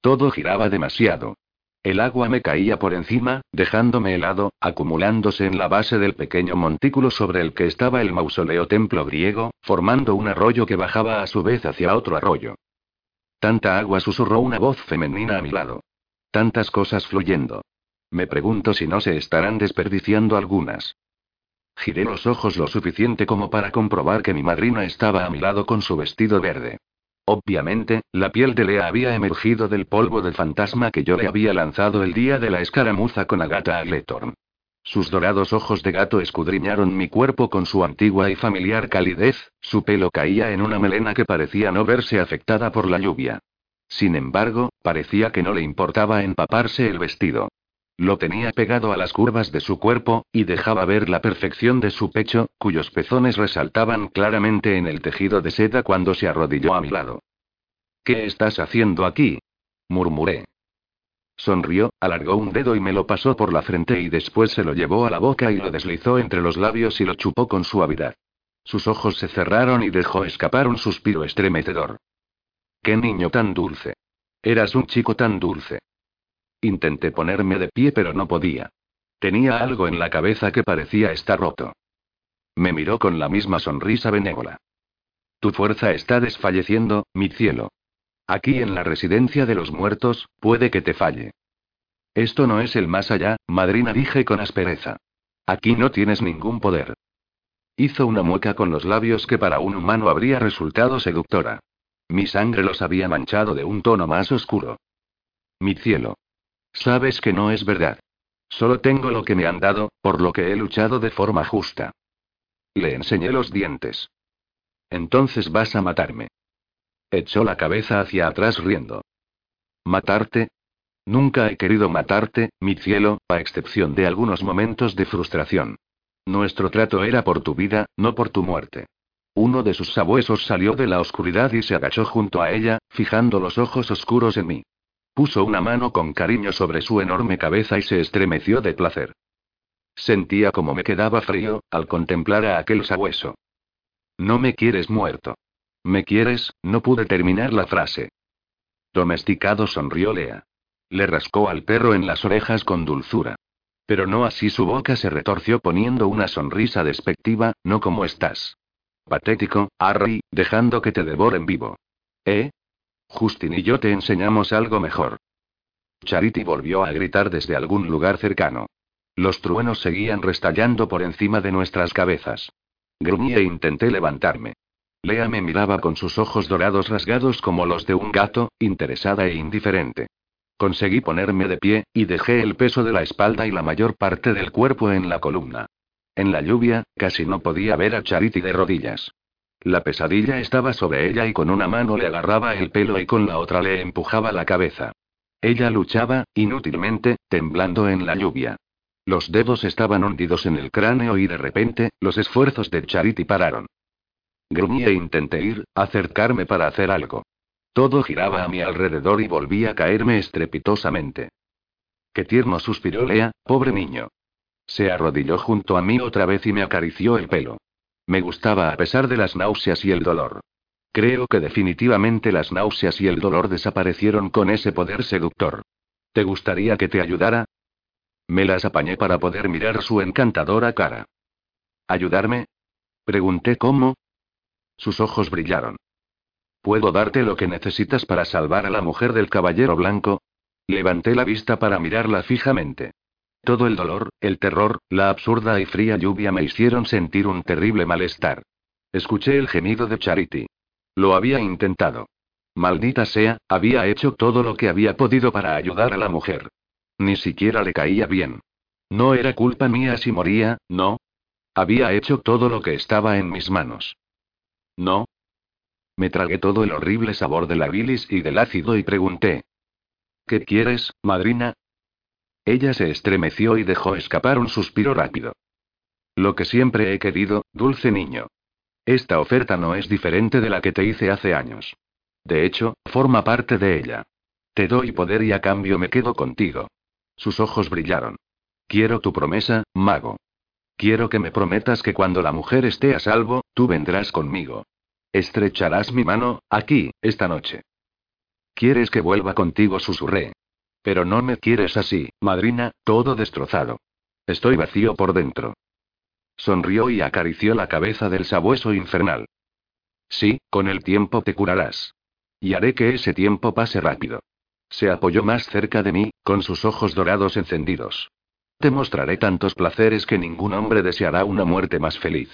Todo giraba demasiado. El agua me caía por encima, dejándome helado, acumulándose en la base del pequeño montículo sobre el que estaba el mausoleo templo griego, formando un arroyo que bajaba a su vez hacia otro arroyo. Tanta agua susurró una voz femenina a mi lado. Tantas cosas fluyendo. Me pregunto si no se estarán desperdiciando algunas. Giré los ojos lo suficiente como para comprobar que mi madrina estaba a mi lado con su vestido verde. Obviamente, la piel de Lea había emergido del polvo del fantasma que yo le había lanzado el día de la escaramuza con Agatha Agletorn. Sus dorados ojos de gato escudriñaron mi cuerpo con su antigua y familiar calidez, su pelo caía en una melena que parecía no verse afectada por la lluvia. Sin embargo, parecía que no le importaba empaparse el vestido. Lo tenía pegado a las curvas de su cuerpo, y dejaba ver la perfección de su pecho, cuyos pezones resaltaban claramente en el tejido de seda cuando se arrodilló a mi lado. ¿Qué estás haciendo aquí? murmuré. Sonrió, alargó un dedo y me lo pasó por la frente y después se lo llevó a la boca y lo deslizó entre los labios y lo chupó con suavidad. Sus ojos se cerraron y dejó escapar un suspiro estremecedor. ¡Qué niño tan dulce! Eras un chico tan dulce. Intenté ponerme de pie pero no podía. Tenía algo en la cabeza que parecía estar roto. Me miró con la misma sonrisa benévola. Tu fuerza está desfalleciendo, mi cielo. Aquí en la residencia de los muertos, puede que te falle. Esto no es el más allá, madrina dije con aspereza. Aquí no tienes ningún poder. Hizo una mueca con los labios que para un humano habría resultado seductora. Mi sangre los había manchado de un tono más oscuro. Mi cielo. Sabes que no es verdad. Solo tengo lo que me han dado, por lo que he luchado de forma justa. Le enseñé los dientes. Entonces vas a matarme. Echó la cabeza hacia atrás riendo. ¿Matarte? Nunca he querido matarte, mi cielo, a excepción de algunos momentos de frustración. Nuestro trato era por tu vida, no por tu muerte. Uno de sus sabuesos salió de la oscuridad y se agachó junto a ella, fijando los ojos oscuros en mí. Puso una mano con cariño sobre su enorme cabeza y se estremeció de placer. Sentía como me quedaba frío, al contemplar a aquel sabueso. No me quieres muerto. ¿Me quieres? No pude terminar la frase. Domesticado sonrió Lea. Le rascó al perro en las orejas con dulzura. Pero no así su boca se retorció poniendo una sonrisa despectiva, no como estás. Patético, Harry, dejando que te devoren vivo. ¿Eh? Justin y yo te enseñamos algo mejor. Charity volvió a gritar desde algún lugar cercano. Los truenos seguían restallando por encima de nuestras cabezas. Gruñí e intenté levantarme. Lea me miraba con sus ojos dorados rasgados como los de un gato, interesada e indiferente. Conseguí ponerme de pie, y dejé el peso de la espalda y la mayor parte del cuerpo en la columna. En la lluvia, casi no podía ver a Charity de rodillas. La pesadilla estaba sobre ella y con una mano le agarraba el pelo y con la otra le empujaba la cabeza. Ella luchaba, inútilmente, temblando en la lluvia. Los dedos estaban hundidos en el cráneo y de repente, los esfuerzos de Charity pararon. Gruñí e intenté ir, acercarme para hacer algo. Todo giraba a mi alrededor y volví a caerme estrepitosamente. Qué tierno suspiró Lea, pobre niño. Se arrodilló junto a mí otra vez y me acarició el pelo. Me gustaba a pesar de las náuseas y el dolor. Creo que definitivamente las náuseas y el dolor desaparecieron con ese poder seductor. ¿Te gustaría que te ayudara? Me las apañé para poder mirar su encantadora cara. ¿Ayudarme? Pregunté cómo. Sus ojos brillaron. ¿Puedo darte lo que necesitas para salvar a la mujer del caballero blanco? Levanté la vista para mirarla fijamente. Todo el dolor, el terror, la absurda y fría lluvia me hicieron sentir un terrible malestar. Escuché el gemido de Charity. Lo había intentado. Maldita sea, había hecho todo lo que había podido para ayudar a la mujer. Ni siquiera le caía bien. No era culpa mía si moría, no. Había hecho todo lo que estaba en mis manos. No. Me tragué todo el horrible sabor de la bilis y del ácido y pregunté. ¿Qué quieres, madrina? Ella se estremeció y dejó escapar un suspiro rápido. Lo que siempre he querido, dulce niño. Esta oferta no es diferente de la que te hice hace años. De hecho, forma parte de ella. Te doy poder y a cambio me quedo contigo. Sus ojos brillaron. Quiero tu promesa, mago. Quiero que me prometas que cuando la mujer esté a salvo, tú vendrás conmigo. Estrecharás mi mano, aquí, esta noche. ¿Quieres que vuelva contigo? susurré. Pero no me quieres así, madrina, todo destrozado. Estoy vacío por dentro. Sonrió y acarició la cabeza del sabueso infernal. Sí, con el tiempo te curarás. Y haré que ese tiempo pase rápido. Se apoyó más cerca de mí, con sus ojos dorados encendidos. Te mostraré tantos placeres que ningún hombre deseará una muerte más feliz.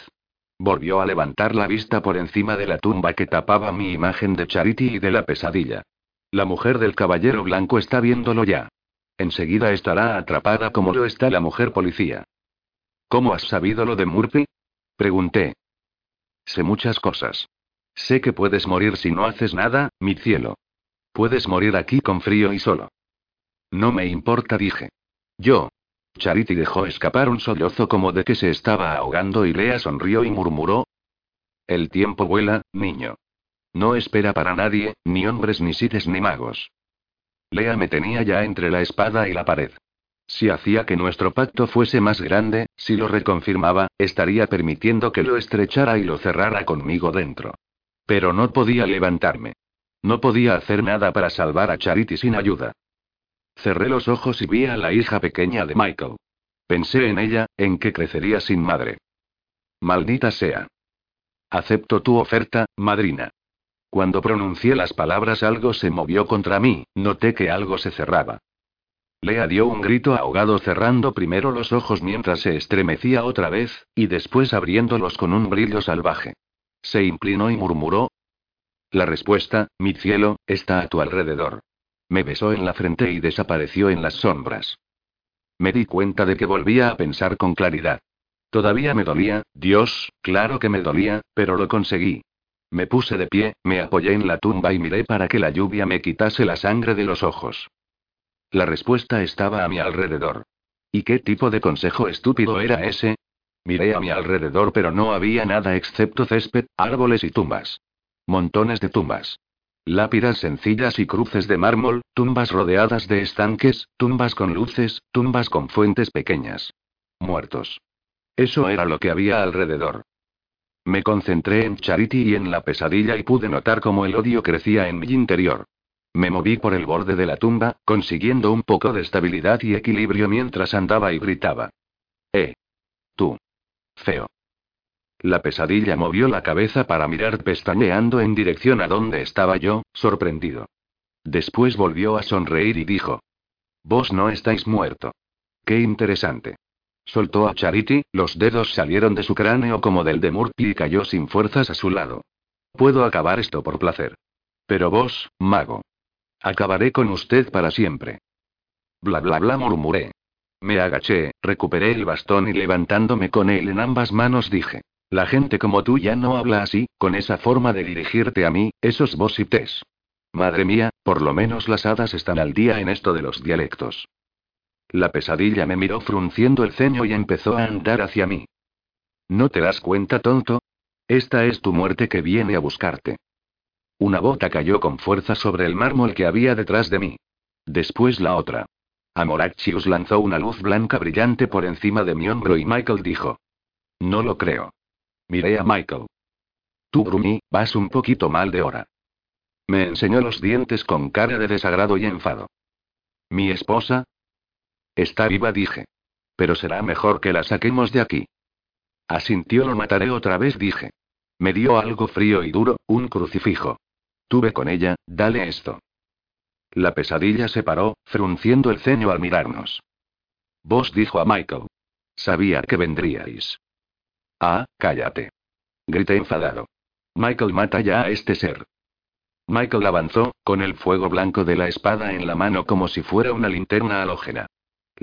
Volvió a levantar la vista por encima de la tumba que tapaba mi imagen de Charity y de la pesadilla. La mujer del caballero blanco está viéndolo ya. Enseguida estará atrapada como lo está la mujer policía. ¿Cómo has sabido lo de Murphy? Pregunté. Sé muchas cosas. Sé que puedes morir si no haces nada, mi cielo. Puedes morir aquí con frío y solo. No me importa, dije. Yo. Charity dejó escapar un sollozo como de que se estaba ahogando y Lea sonrió y murmuró. El tiempo vuela, niño. No espera para nadie, ni hombres ni sites ni magos. Lea me tenía ya entre la espada y la pared. Si hacía que nuestro pacto fuese más grande, si lo reconfirmaba, estaría permitiendo que lo estrechara y lo cerrara conmigo dentro. Pero no podía levantarme. No podía hacer nada para salvar a Charity sin ayuda. Cerré los ojos y vi a la hija pequeña de Michael. Pensé en ella, en que crecería sin madre. Maldita sea. Acepto tu oferta, madrina. Cuando pronuncié las palabras algo se movió contra mí, noté que algo se cerraba. Lea dio un grito ahogado cerrando primero los ojos mientras se estremecía otra vez, y después abriéndolos con un brillo salvaje. Se inclinó y murmuró. La respuesta, mi cielo, está a tu alrededor. Me besó en la frente y desapareció en las sombras. Me di cuenta de que volvía a pensar con claridad. Todavía me dolía, Dios, claro que me dolía, pero lo conseguí. Me puse de pie, me apoyé en la tumba y miré para que la lluvia me quitase la sangre de los ojos. La respuesta estaba a mi alrededor. ¿Y qué tipo de consejo estúpido era ese? Miré a mi alrededor pero no había nada excepto césped, árboles y tumbas. Montones de tumbas. Lápidas sencillas y cruces de mármol, tumbas rodeadas de estanques, tumbas con luces, tumbas con fuentes pequeñas. Muertos. Eso era lo que había alrededor. Me concentré en Charity y en la pesadilla y pude notar cómo el odio crecía en mi interior. Me moví por el borde de la tumba, consiguiendo un poco de estabilidad y equilibrio mientras andaba y gritaba. ¡Eh! Tú. Feo. La pesadilla movió la cabeza para mirar pestañeando en dirección a donde estaba yo, sorprendido. Después volvió a sonreír y dijo. Vos no estáis muerto. Qué interesante. Soltó a Charity, los dedos salieron de su cráneo como del de Murphy y cayó sin fuerzas a su lado. Puedo acabar esto por placer. Pero vos, mago. Acabaré con usted para siempre. Bla bla bla murmuré. Me agaché, recuperé el bastón y levantándome con él en ambas manos dije. La gente como tú ya no habla así, con esa forma de dirigirte a mí, esos tes. Madre mía, por lo menos las hadas están al día en esto de los dialectos. La pesadilla me miró frunciendo el ceño y empezó a andar hacia mí. ¿No te das cuenta, tonto? Esta es tu muerte que viene a buscarte. Una bota cayó con fuerza sobre el mármol que había detrás de mí. Después la otra. Amorachius lanzó una luz blanca brillante por encima de mi hombro y Michael dijo. No lo creo. Miré a Michael. Tú, Bruni, vas un poquito mal de hora. Me enseñó los dientes con cara de desagrado y enfado. ¿Mi esposa? Está viva, dije. Pero será mejor que la saquemos de aquí. Asintió, lo mataré otra vez, dije. Me dio algo frío y duro, un crucifijo. Tuve con ella, dale esto. La pesadilla se paró, frunciendo el ceño al mirarnos. Vos dijo a Michael. Sabía que vendríais. Ah, cállate. Grité enfadado. Michael mata ya a este ser. Michael avanzó, con el fuego blanco de la espada en la mano como si fuera una linterna halógena.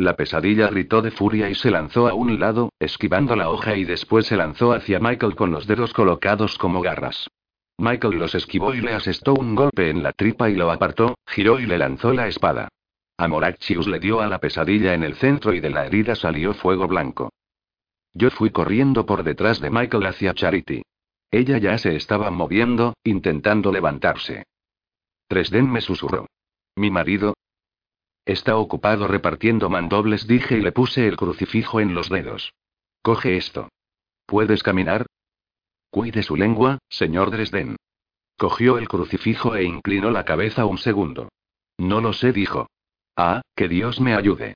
La pesadilla gritó de furia y se lanzó a un lado, esquivando la hoja y después se lanzó hacia Michael con los dedos colocados como garras. Michael los esquivó y le asestó un golpe en la tripa y lo apartó, giró y le lanzó la espada. Amorachius le dio a la pesadilla en el centro y de la herida salió fuego blanco. Yo fui corriendo por detrás de Michael hacia Charity. Ella ya se estaba moviendo, intentando levantarse. Tresden me susurró. ¿Mi marido? Está ocupado repartiendo mandobles, dije y le puse el crucifijo en los dedos. Coge esto. ¿Puedes caminar? Cuide su lengua, señor Dresden. Cogió el crucifijo e inclinó la cabeza un segundo. No lo sé, dijo. Ah, que Dios me ayude.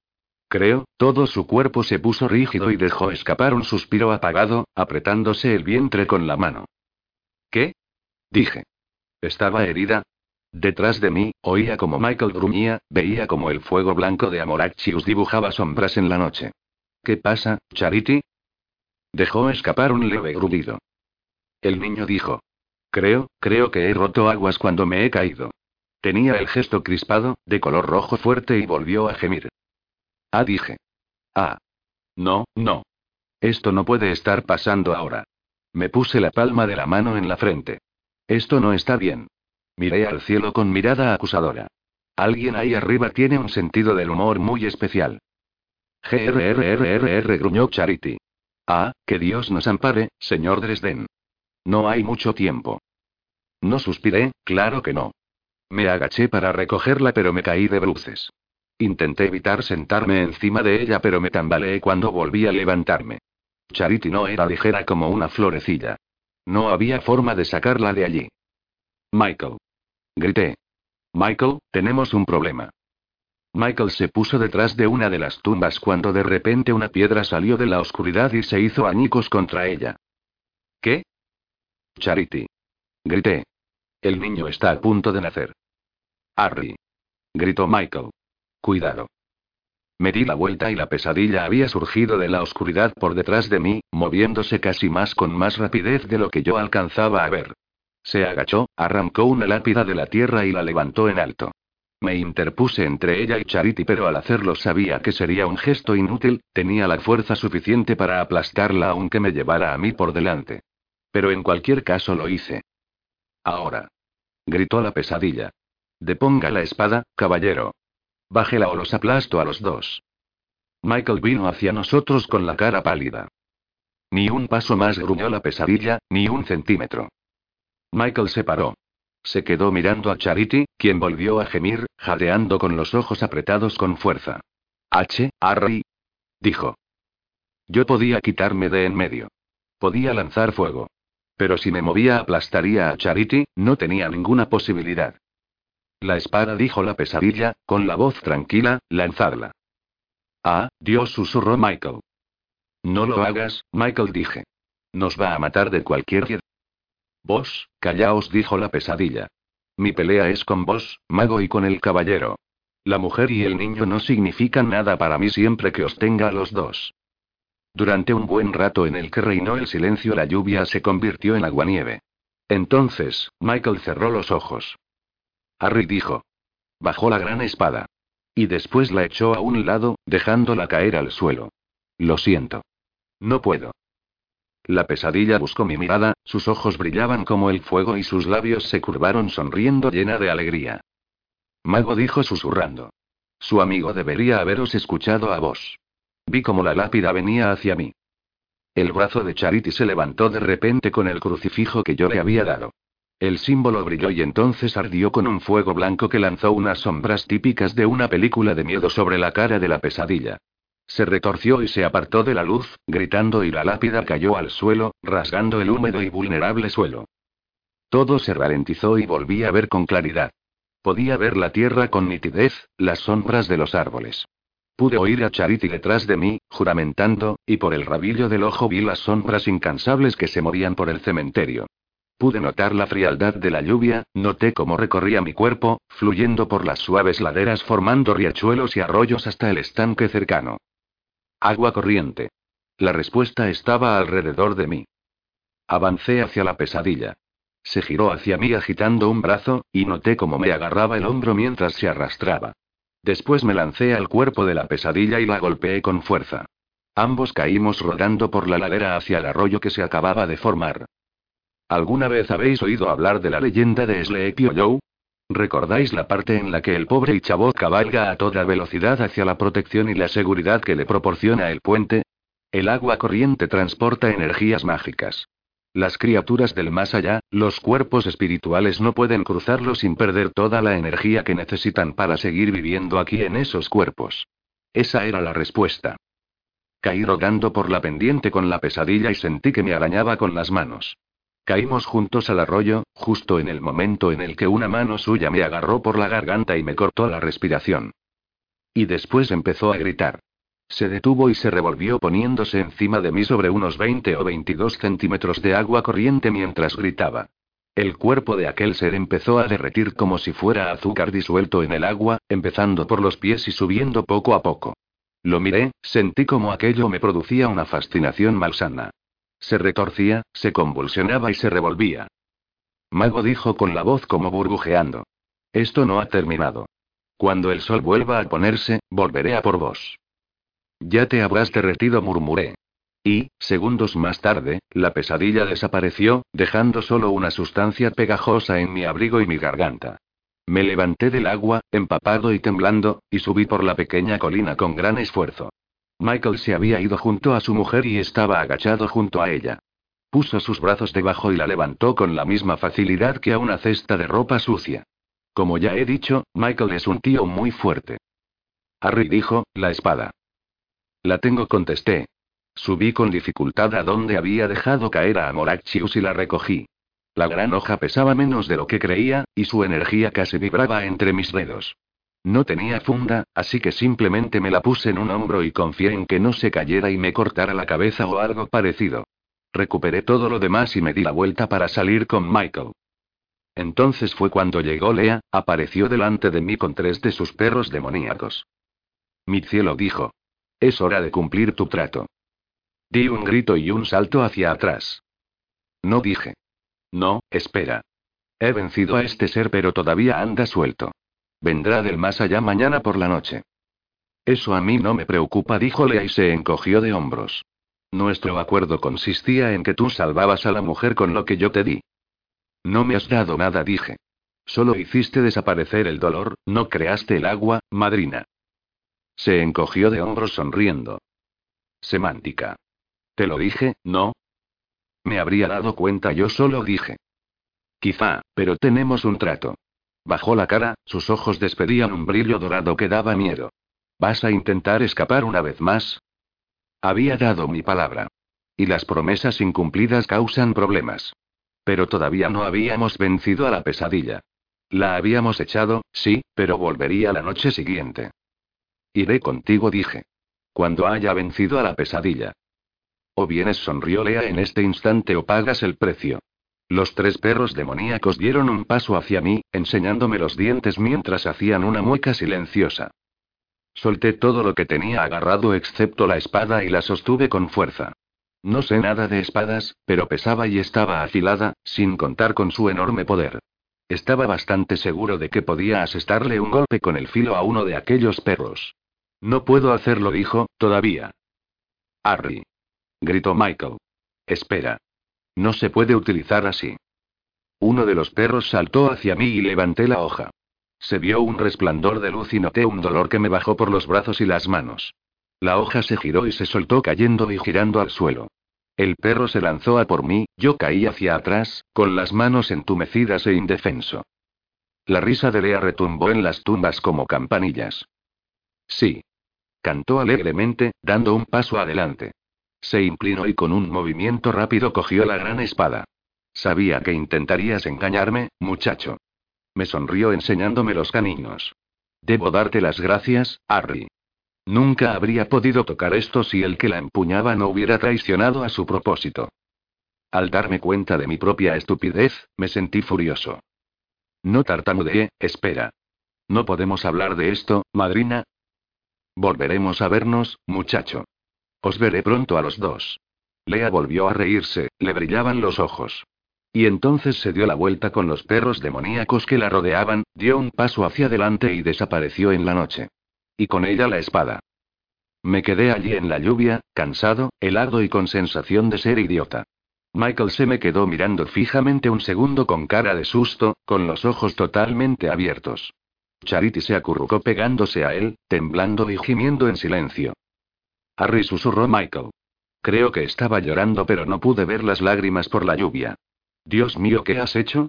Creo, todo su cuerpo se puso rígido y dejó escapar un suspiro apagado, apretándose el vientre con la mano. ¿Qué? Dije. ¿Estaba herida? Detrás de mí, oía como Michael gruñía, veía como el fuego blanco de Amorachius dibujaba sombras en la noche. ¿Qué pasa, Charity? Dejó escapar un leve grudido. El niño dijo. Creo, creo que he roto aguas cuando me he caído. Tenía el gesto crispado, de color rojo fuerte y volvió a gemir. Ah, dije. Ah. No, no. Esto no puede estar pasando ahora. Me puse la palma de la mano en la frente. Esto no está bien. Miré al cielo con mirada acusadora. Alguien ahí arriba tiene un sentido del humor muy especial. GRRRRR gruñó Charity. Ah, que Dios nos ampare, señor Dresden. No hay mucho tiempo. No suspiré, claro que no. Me agaché para recogerla pero me caí de bruces. Intenté evitar sentarme encima de ella, pero me tambaleé cuando volví a levantarme. Charity no era ligera como una florecilla. No había forma de sacarla de allí. Michael. Grité. Michael, tenemos un problema. Michael se puso detrás de una de las tumbas cuando de repente una piedra salió de la oscuridad y se hizo añicos contra ella. ¿Qué? Charity. Grité. El niño está a punto de nacer. Harry. Gritó Michael. Cuidado. Me di la vuelta y la pesadilla había surgido de la oscuridad por detrás de mí, moviéndose casi más con más rapidez de lo que yo alcanzaba a ver. Se agachó, arrancó una lápida de la tierra y la levantó en alto. Me interpuse entre ella y Charity, pero al hacerlo sabía que sería un gesto inútil, tenía la fuerza suficiente para aplastarla aunque me llevara a mí por delante. Pero en cualquier caso lo hice. Ahora. Gritó la pesadilla. Deponga la espada, caballero. Bájela o los aplasto a los dos. Michael vino hacia nosotros con la cara pálida. Ni un paso más gruñó la pesadilla, ni un centímetro. Michael se paró. Se quedó mirando a Charity, quien volvió a gemir, jadeando con los ojos apretados con fuerza. H, Harry. Dijo. Yo podía quitarme de en medio. Podía lanzar fuego. Pero si me movía aplastaría a Charity, no tenía ninguna posibilidad. La espada dijo la pesadilla, con la voz tranquila, lanzadla. Ah, Dios susurró Michael. No lo hagas, Michael dije. Nos va a matar de cualquier... Vos, callaos, dijo la pesadilla. Mi pelea es con vos, mago y con el caballero. La mujer y el niño no significan nada para mí siempre que os tenga a los dos. Durante un buen rato en el que reinó el silencio la lluvia se convirtió en aguanieve. Entonces, Michael cerró los ojos. Harry dijo. Bajó la gran espada. Y después la echó a un lado, dejándola caer al suelo. Lo siento. No puedo. La pesadilla buscó mi mirada, sus ojos brillaban como el fuego y sus labios se curvaron sonriendo llena de alegría. Mago dijo susurrando. Su amigo debería haberos escuchado a vos. Vi como la lápida venía hacia mí. El brazo de Charity se levantó de repente con el crucifijo que yo le había dado. El símbolo brilló y entonces ardió con un fuego blanco que lanzó unas sombras típicas de una película de miedo sobre la cara de la pesadilla. Se retorció y se apartó de la luz, gritando y la lápida cayó al suelo, rasgando el húmedo y vulnerable suelo. Todo se ralentizó y volví a ver con claridad. Podía ver la tierra con nitidez, las sombras de los árboles. Pude oír a Charity detrás de mí, juramentando, y por el rabillo del ojo vi las sombras incansables que se movían por el cementerio. Pude notar la frialdad de la lluvia, noté cómo recorría mi cuerpo, fluyendo por las suaves laderas formando riachuelos y arroyos hasta el estanque cercano. Agua corriente. La respuesta estaba alrededor de mí. Avancé hacia la pesadilla. Se giró hacia mí agitando un brazo, y noté cómo me agarraba el hombro mientras se arrastraba. Después me lancé al cuerpo de la pesadilla y la golpeé con fuerza. Ambos caímos rodando por la ladera hacia el arroyo que se acababa de formar. ¿Alguna vez habéis oído hablar de la leyenda de Sleepy Joe? ¿Recordáis la parte en la que el pobre Ichabod cabalga a toda velocidad hacia la protección y la seguridad que le proporciona el puente? El agua corriente transporta energías mágicas. Las criaturas del más allá, los cuerpos espirituales no pueden cruzarlo sin perder toda la energía que necesitan para seguir viviendo aquí en esos cuerpos. Esa era la respuesta. Caí rodando por la pendiente con la pesadilla y sentí que me arañaba con las manos. Caímos juntos al arroyo, justo en el momento en el que una mano suya me agarró por la garganta y me cortó la respiración. Y después empezó a gritar. Se detuvo y se revolvió poniéndose encima de mí sobre unos 20 o 22 centímetros de agua corriente mientras gritaba. El cuerpo de aquel ser empezó a derretir como si fuera azúcar disuelto en el agua, empezando por los pies y subiendo poco a poco. Lo miré, sentí como aquello me producía una fascinación malsana. Se retorcía, se convulsionaba y se revolvía. Mago dijo con la voz como burbujeando. Esto no ha terminado. Cuando el sol vuelva a ponerse, volveré a por vos. Ya te habrás derretido, murmuré. Y, segundos más tarde, la pesadilla desapareció, dejando solo una sustancia pegajosa en mi abrigo y mi garganta. Me levanté del agua, empapado y temblando, y subí por la pequeña colina con gran esfuerzo. Michael se había ido junto a su mujer y estaba agachado junto a ella. Puso sus brazos debajo y la levantó con la misma facilidad que a una cesta de ropa sucia. Como ya he dicho, Michael es un tío muy fuerte. Harry dijo, la espada. La tengo, contesté. Subí con dificultad a donde había dejado caer a Amorachius y la recogí. La gran hoja pesaba menos de lo que creía, y su energía casi vibraba entre mis dedos. No tenía funda, así que simplemente me la puse en un hombro y confié en que no se cayera y me cortara la cabeza o algo parecido. Recuperé todo lo demás y me di la vuelta para salir con Michael. Entonces fue cuando llegó Lea, apareció delante de mí con tres de sus perros demoníacos. Mi cielo dijo. Es hora de cumplir tu trato. Di un grito y un salto hacia atrás. No dije. No, espera. He vencido a este ser pero todavía anda suelto. Vendrá del más allá mañana por la noche. Eso a mí no me preocupa, dijo Lea y se encogió de hombros. Nuestro acuerdo consistía en que tú salvabas a la mujer con lo que yo te di. No me has dado nada, dije. Solo hiciste desaparecer el dolor, no creaste el agua, madrina. Se encogió de hombros sonriendo. Semántica. Te lo dije, ¿no? Me habría dado cuenta, yo solo dije. Quizá, pero tenemos un trato. Bajó la cara, sus ojos despedían un brillo dorado que daba miedo. ¿Vas a intentar escapar una vez más? Había dado mi palabra. Y las promesas incumplidas causan problemas. Pero todavía no habíamos vencido a la pesadilla. La habíamos echado, sí, pero volvería la noche siguiente. Iré contigo, dije. Cuando haya vencido a la pesadilla. O vienes, sonrió Lea en este instante o pagas el precio. Los tres perros demoníacos dieron un paso hacia mí, enseñándome los dientes mientras hacían una mueca silenciosa. Solté todo lo que tenía agarrado excepto la espada y la sostuve con fuerza. No sé nada de espadas, pero pesaba y estaba afilada, sin contar con su enorme poder. Estaba bastante seguro de que podía asestarle un golpe con el filo a uno de aquellos perros. No puedo hacerlo, dijo, todavía. Harry. Gritó Michael. espera. No se puede utilizar así. Uno de los perros saltó hacia mí y levanté la hoja. Se vio un resplandor de luz y noté un dolor que me bajó por los brazos y las manos. La hoja se giró y se soltó cayendo y girando al suelo. El perro se lanzó a por mí, yo caí hacia atrás, con las manos entumecidas e indefenso. La risa de Lea retumbó en las tumbas como campanillas. Sí. Cantó alegremente, dando un paso adelante. Se inclinó y con un movimiento rápido cogió la gran espada. Sabía que intentarías engañarme, muchacho. Me sonrió enseñándome los caninos. Debo darte las gracias, Harry. Nunca habría podido tocar esto si el que la empuñaba no hubiera traicionado a su propósito. Al darme cuenta de mi propia estupidez, me sentí furioso. No tartamudeé, espera. ¿No podemos hablar de esto, madrina? Volveremos a vernos, muchacho. Os veré pronto a los dos. Lea volvió a reírse, le brillaban los ojos. Y entonces se dio la vuelta con los perros demoníacos que la rodeaban, dio un paso hacia adelante y desapareció en la noche. Y con ella la espada. Me quedé allí en la lluvia, cansado, helado y con sensación de ser idiota. Michael se me quedó mirando fijamente un segundo con cara de susto, con los ojos totalmente abiertos. Charity se acurrucó pegándose a él, temblando y gimiendo en silencio. Harry susurró Michael. Creo que estaba llorando pero no pude ver las lágrimas por la lluvia. Dios mío, ¿qué has hecho?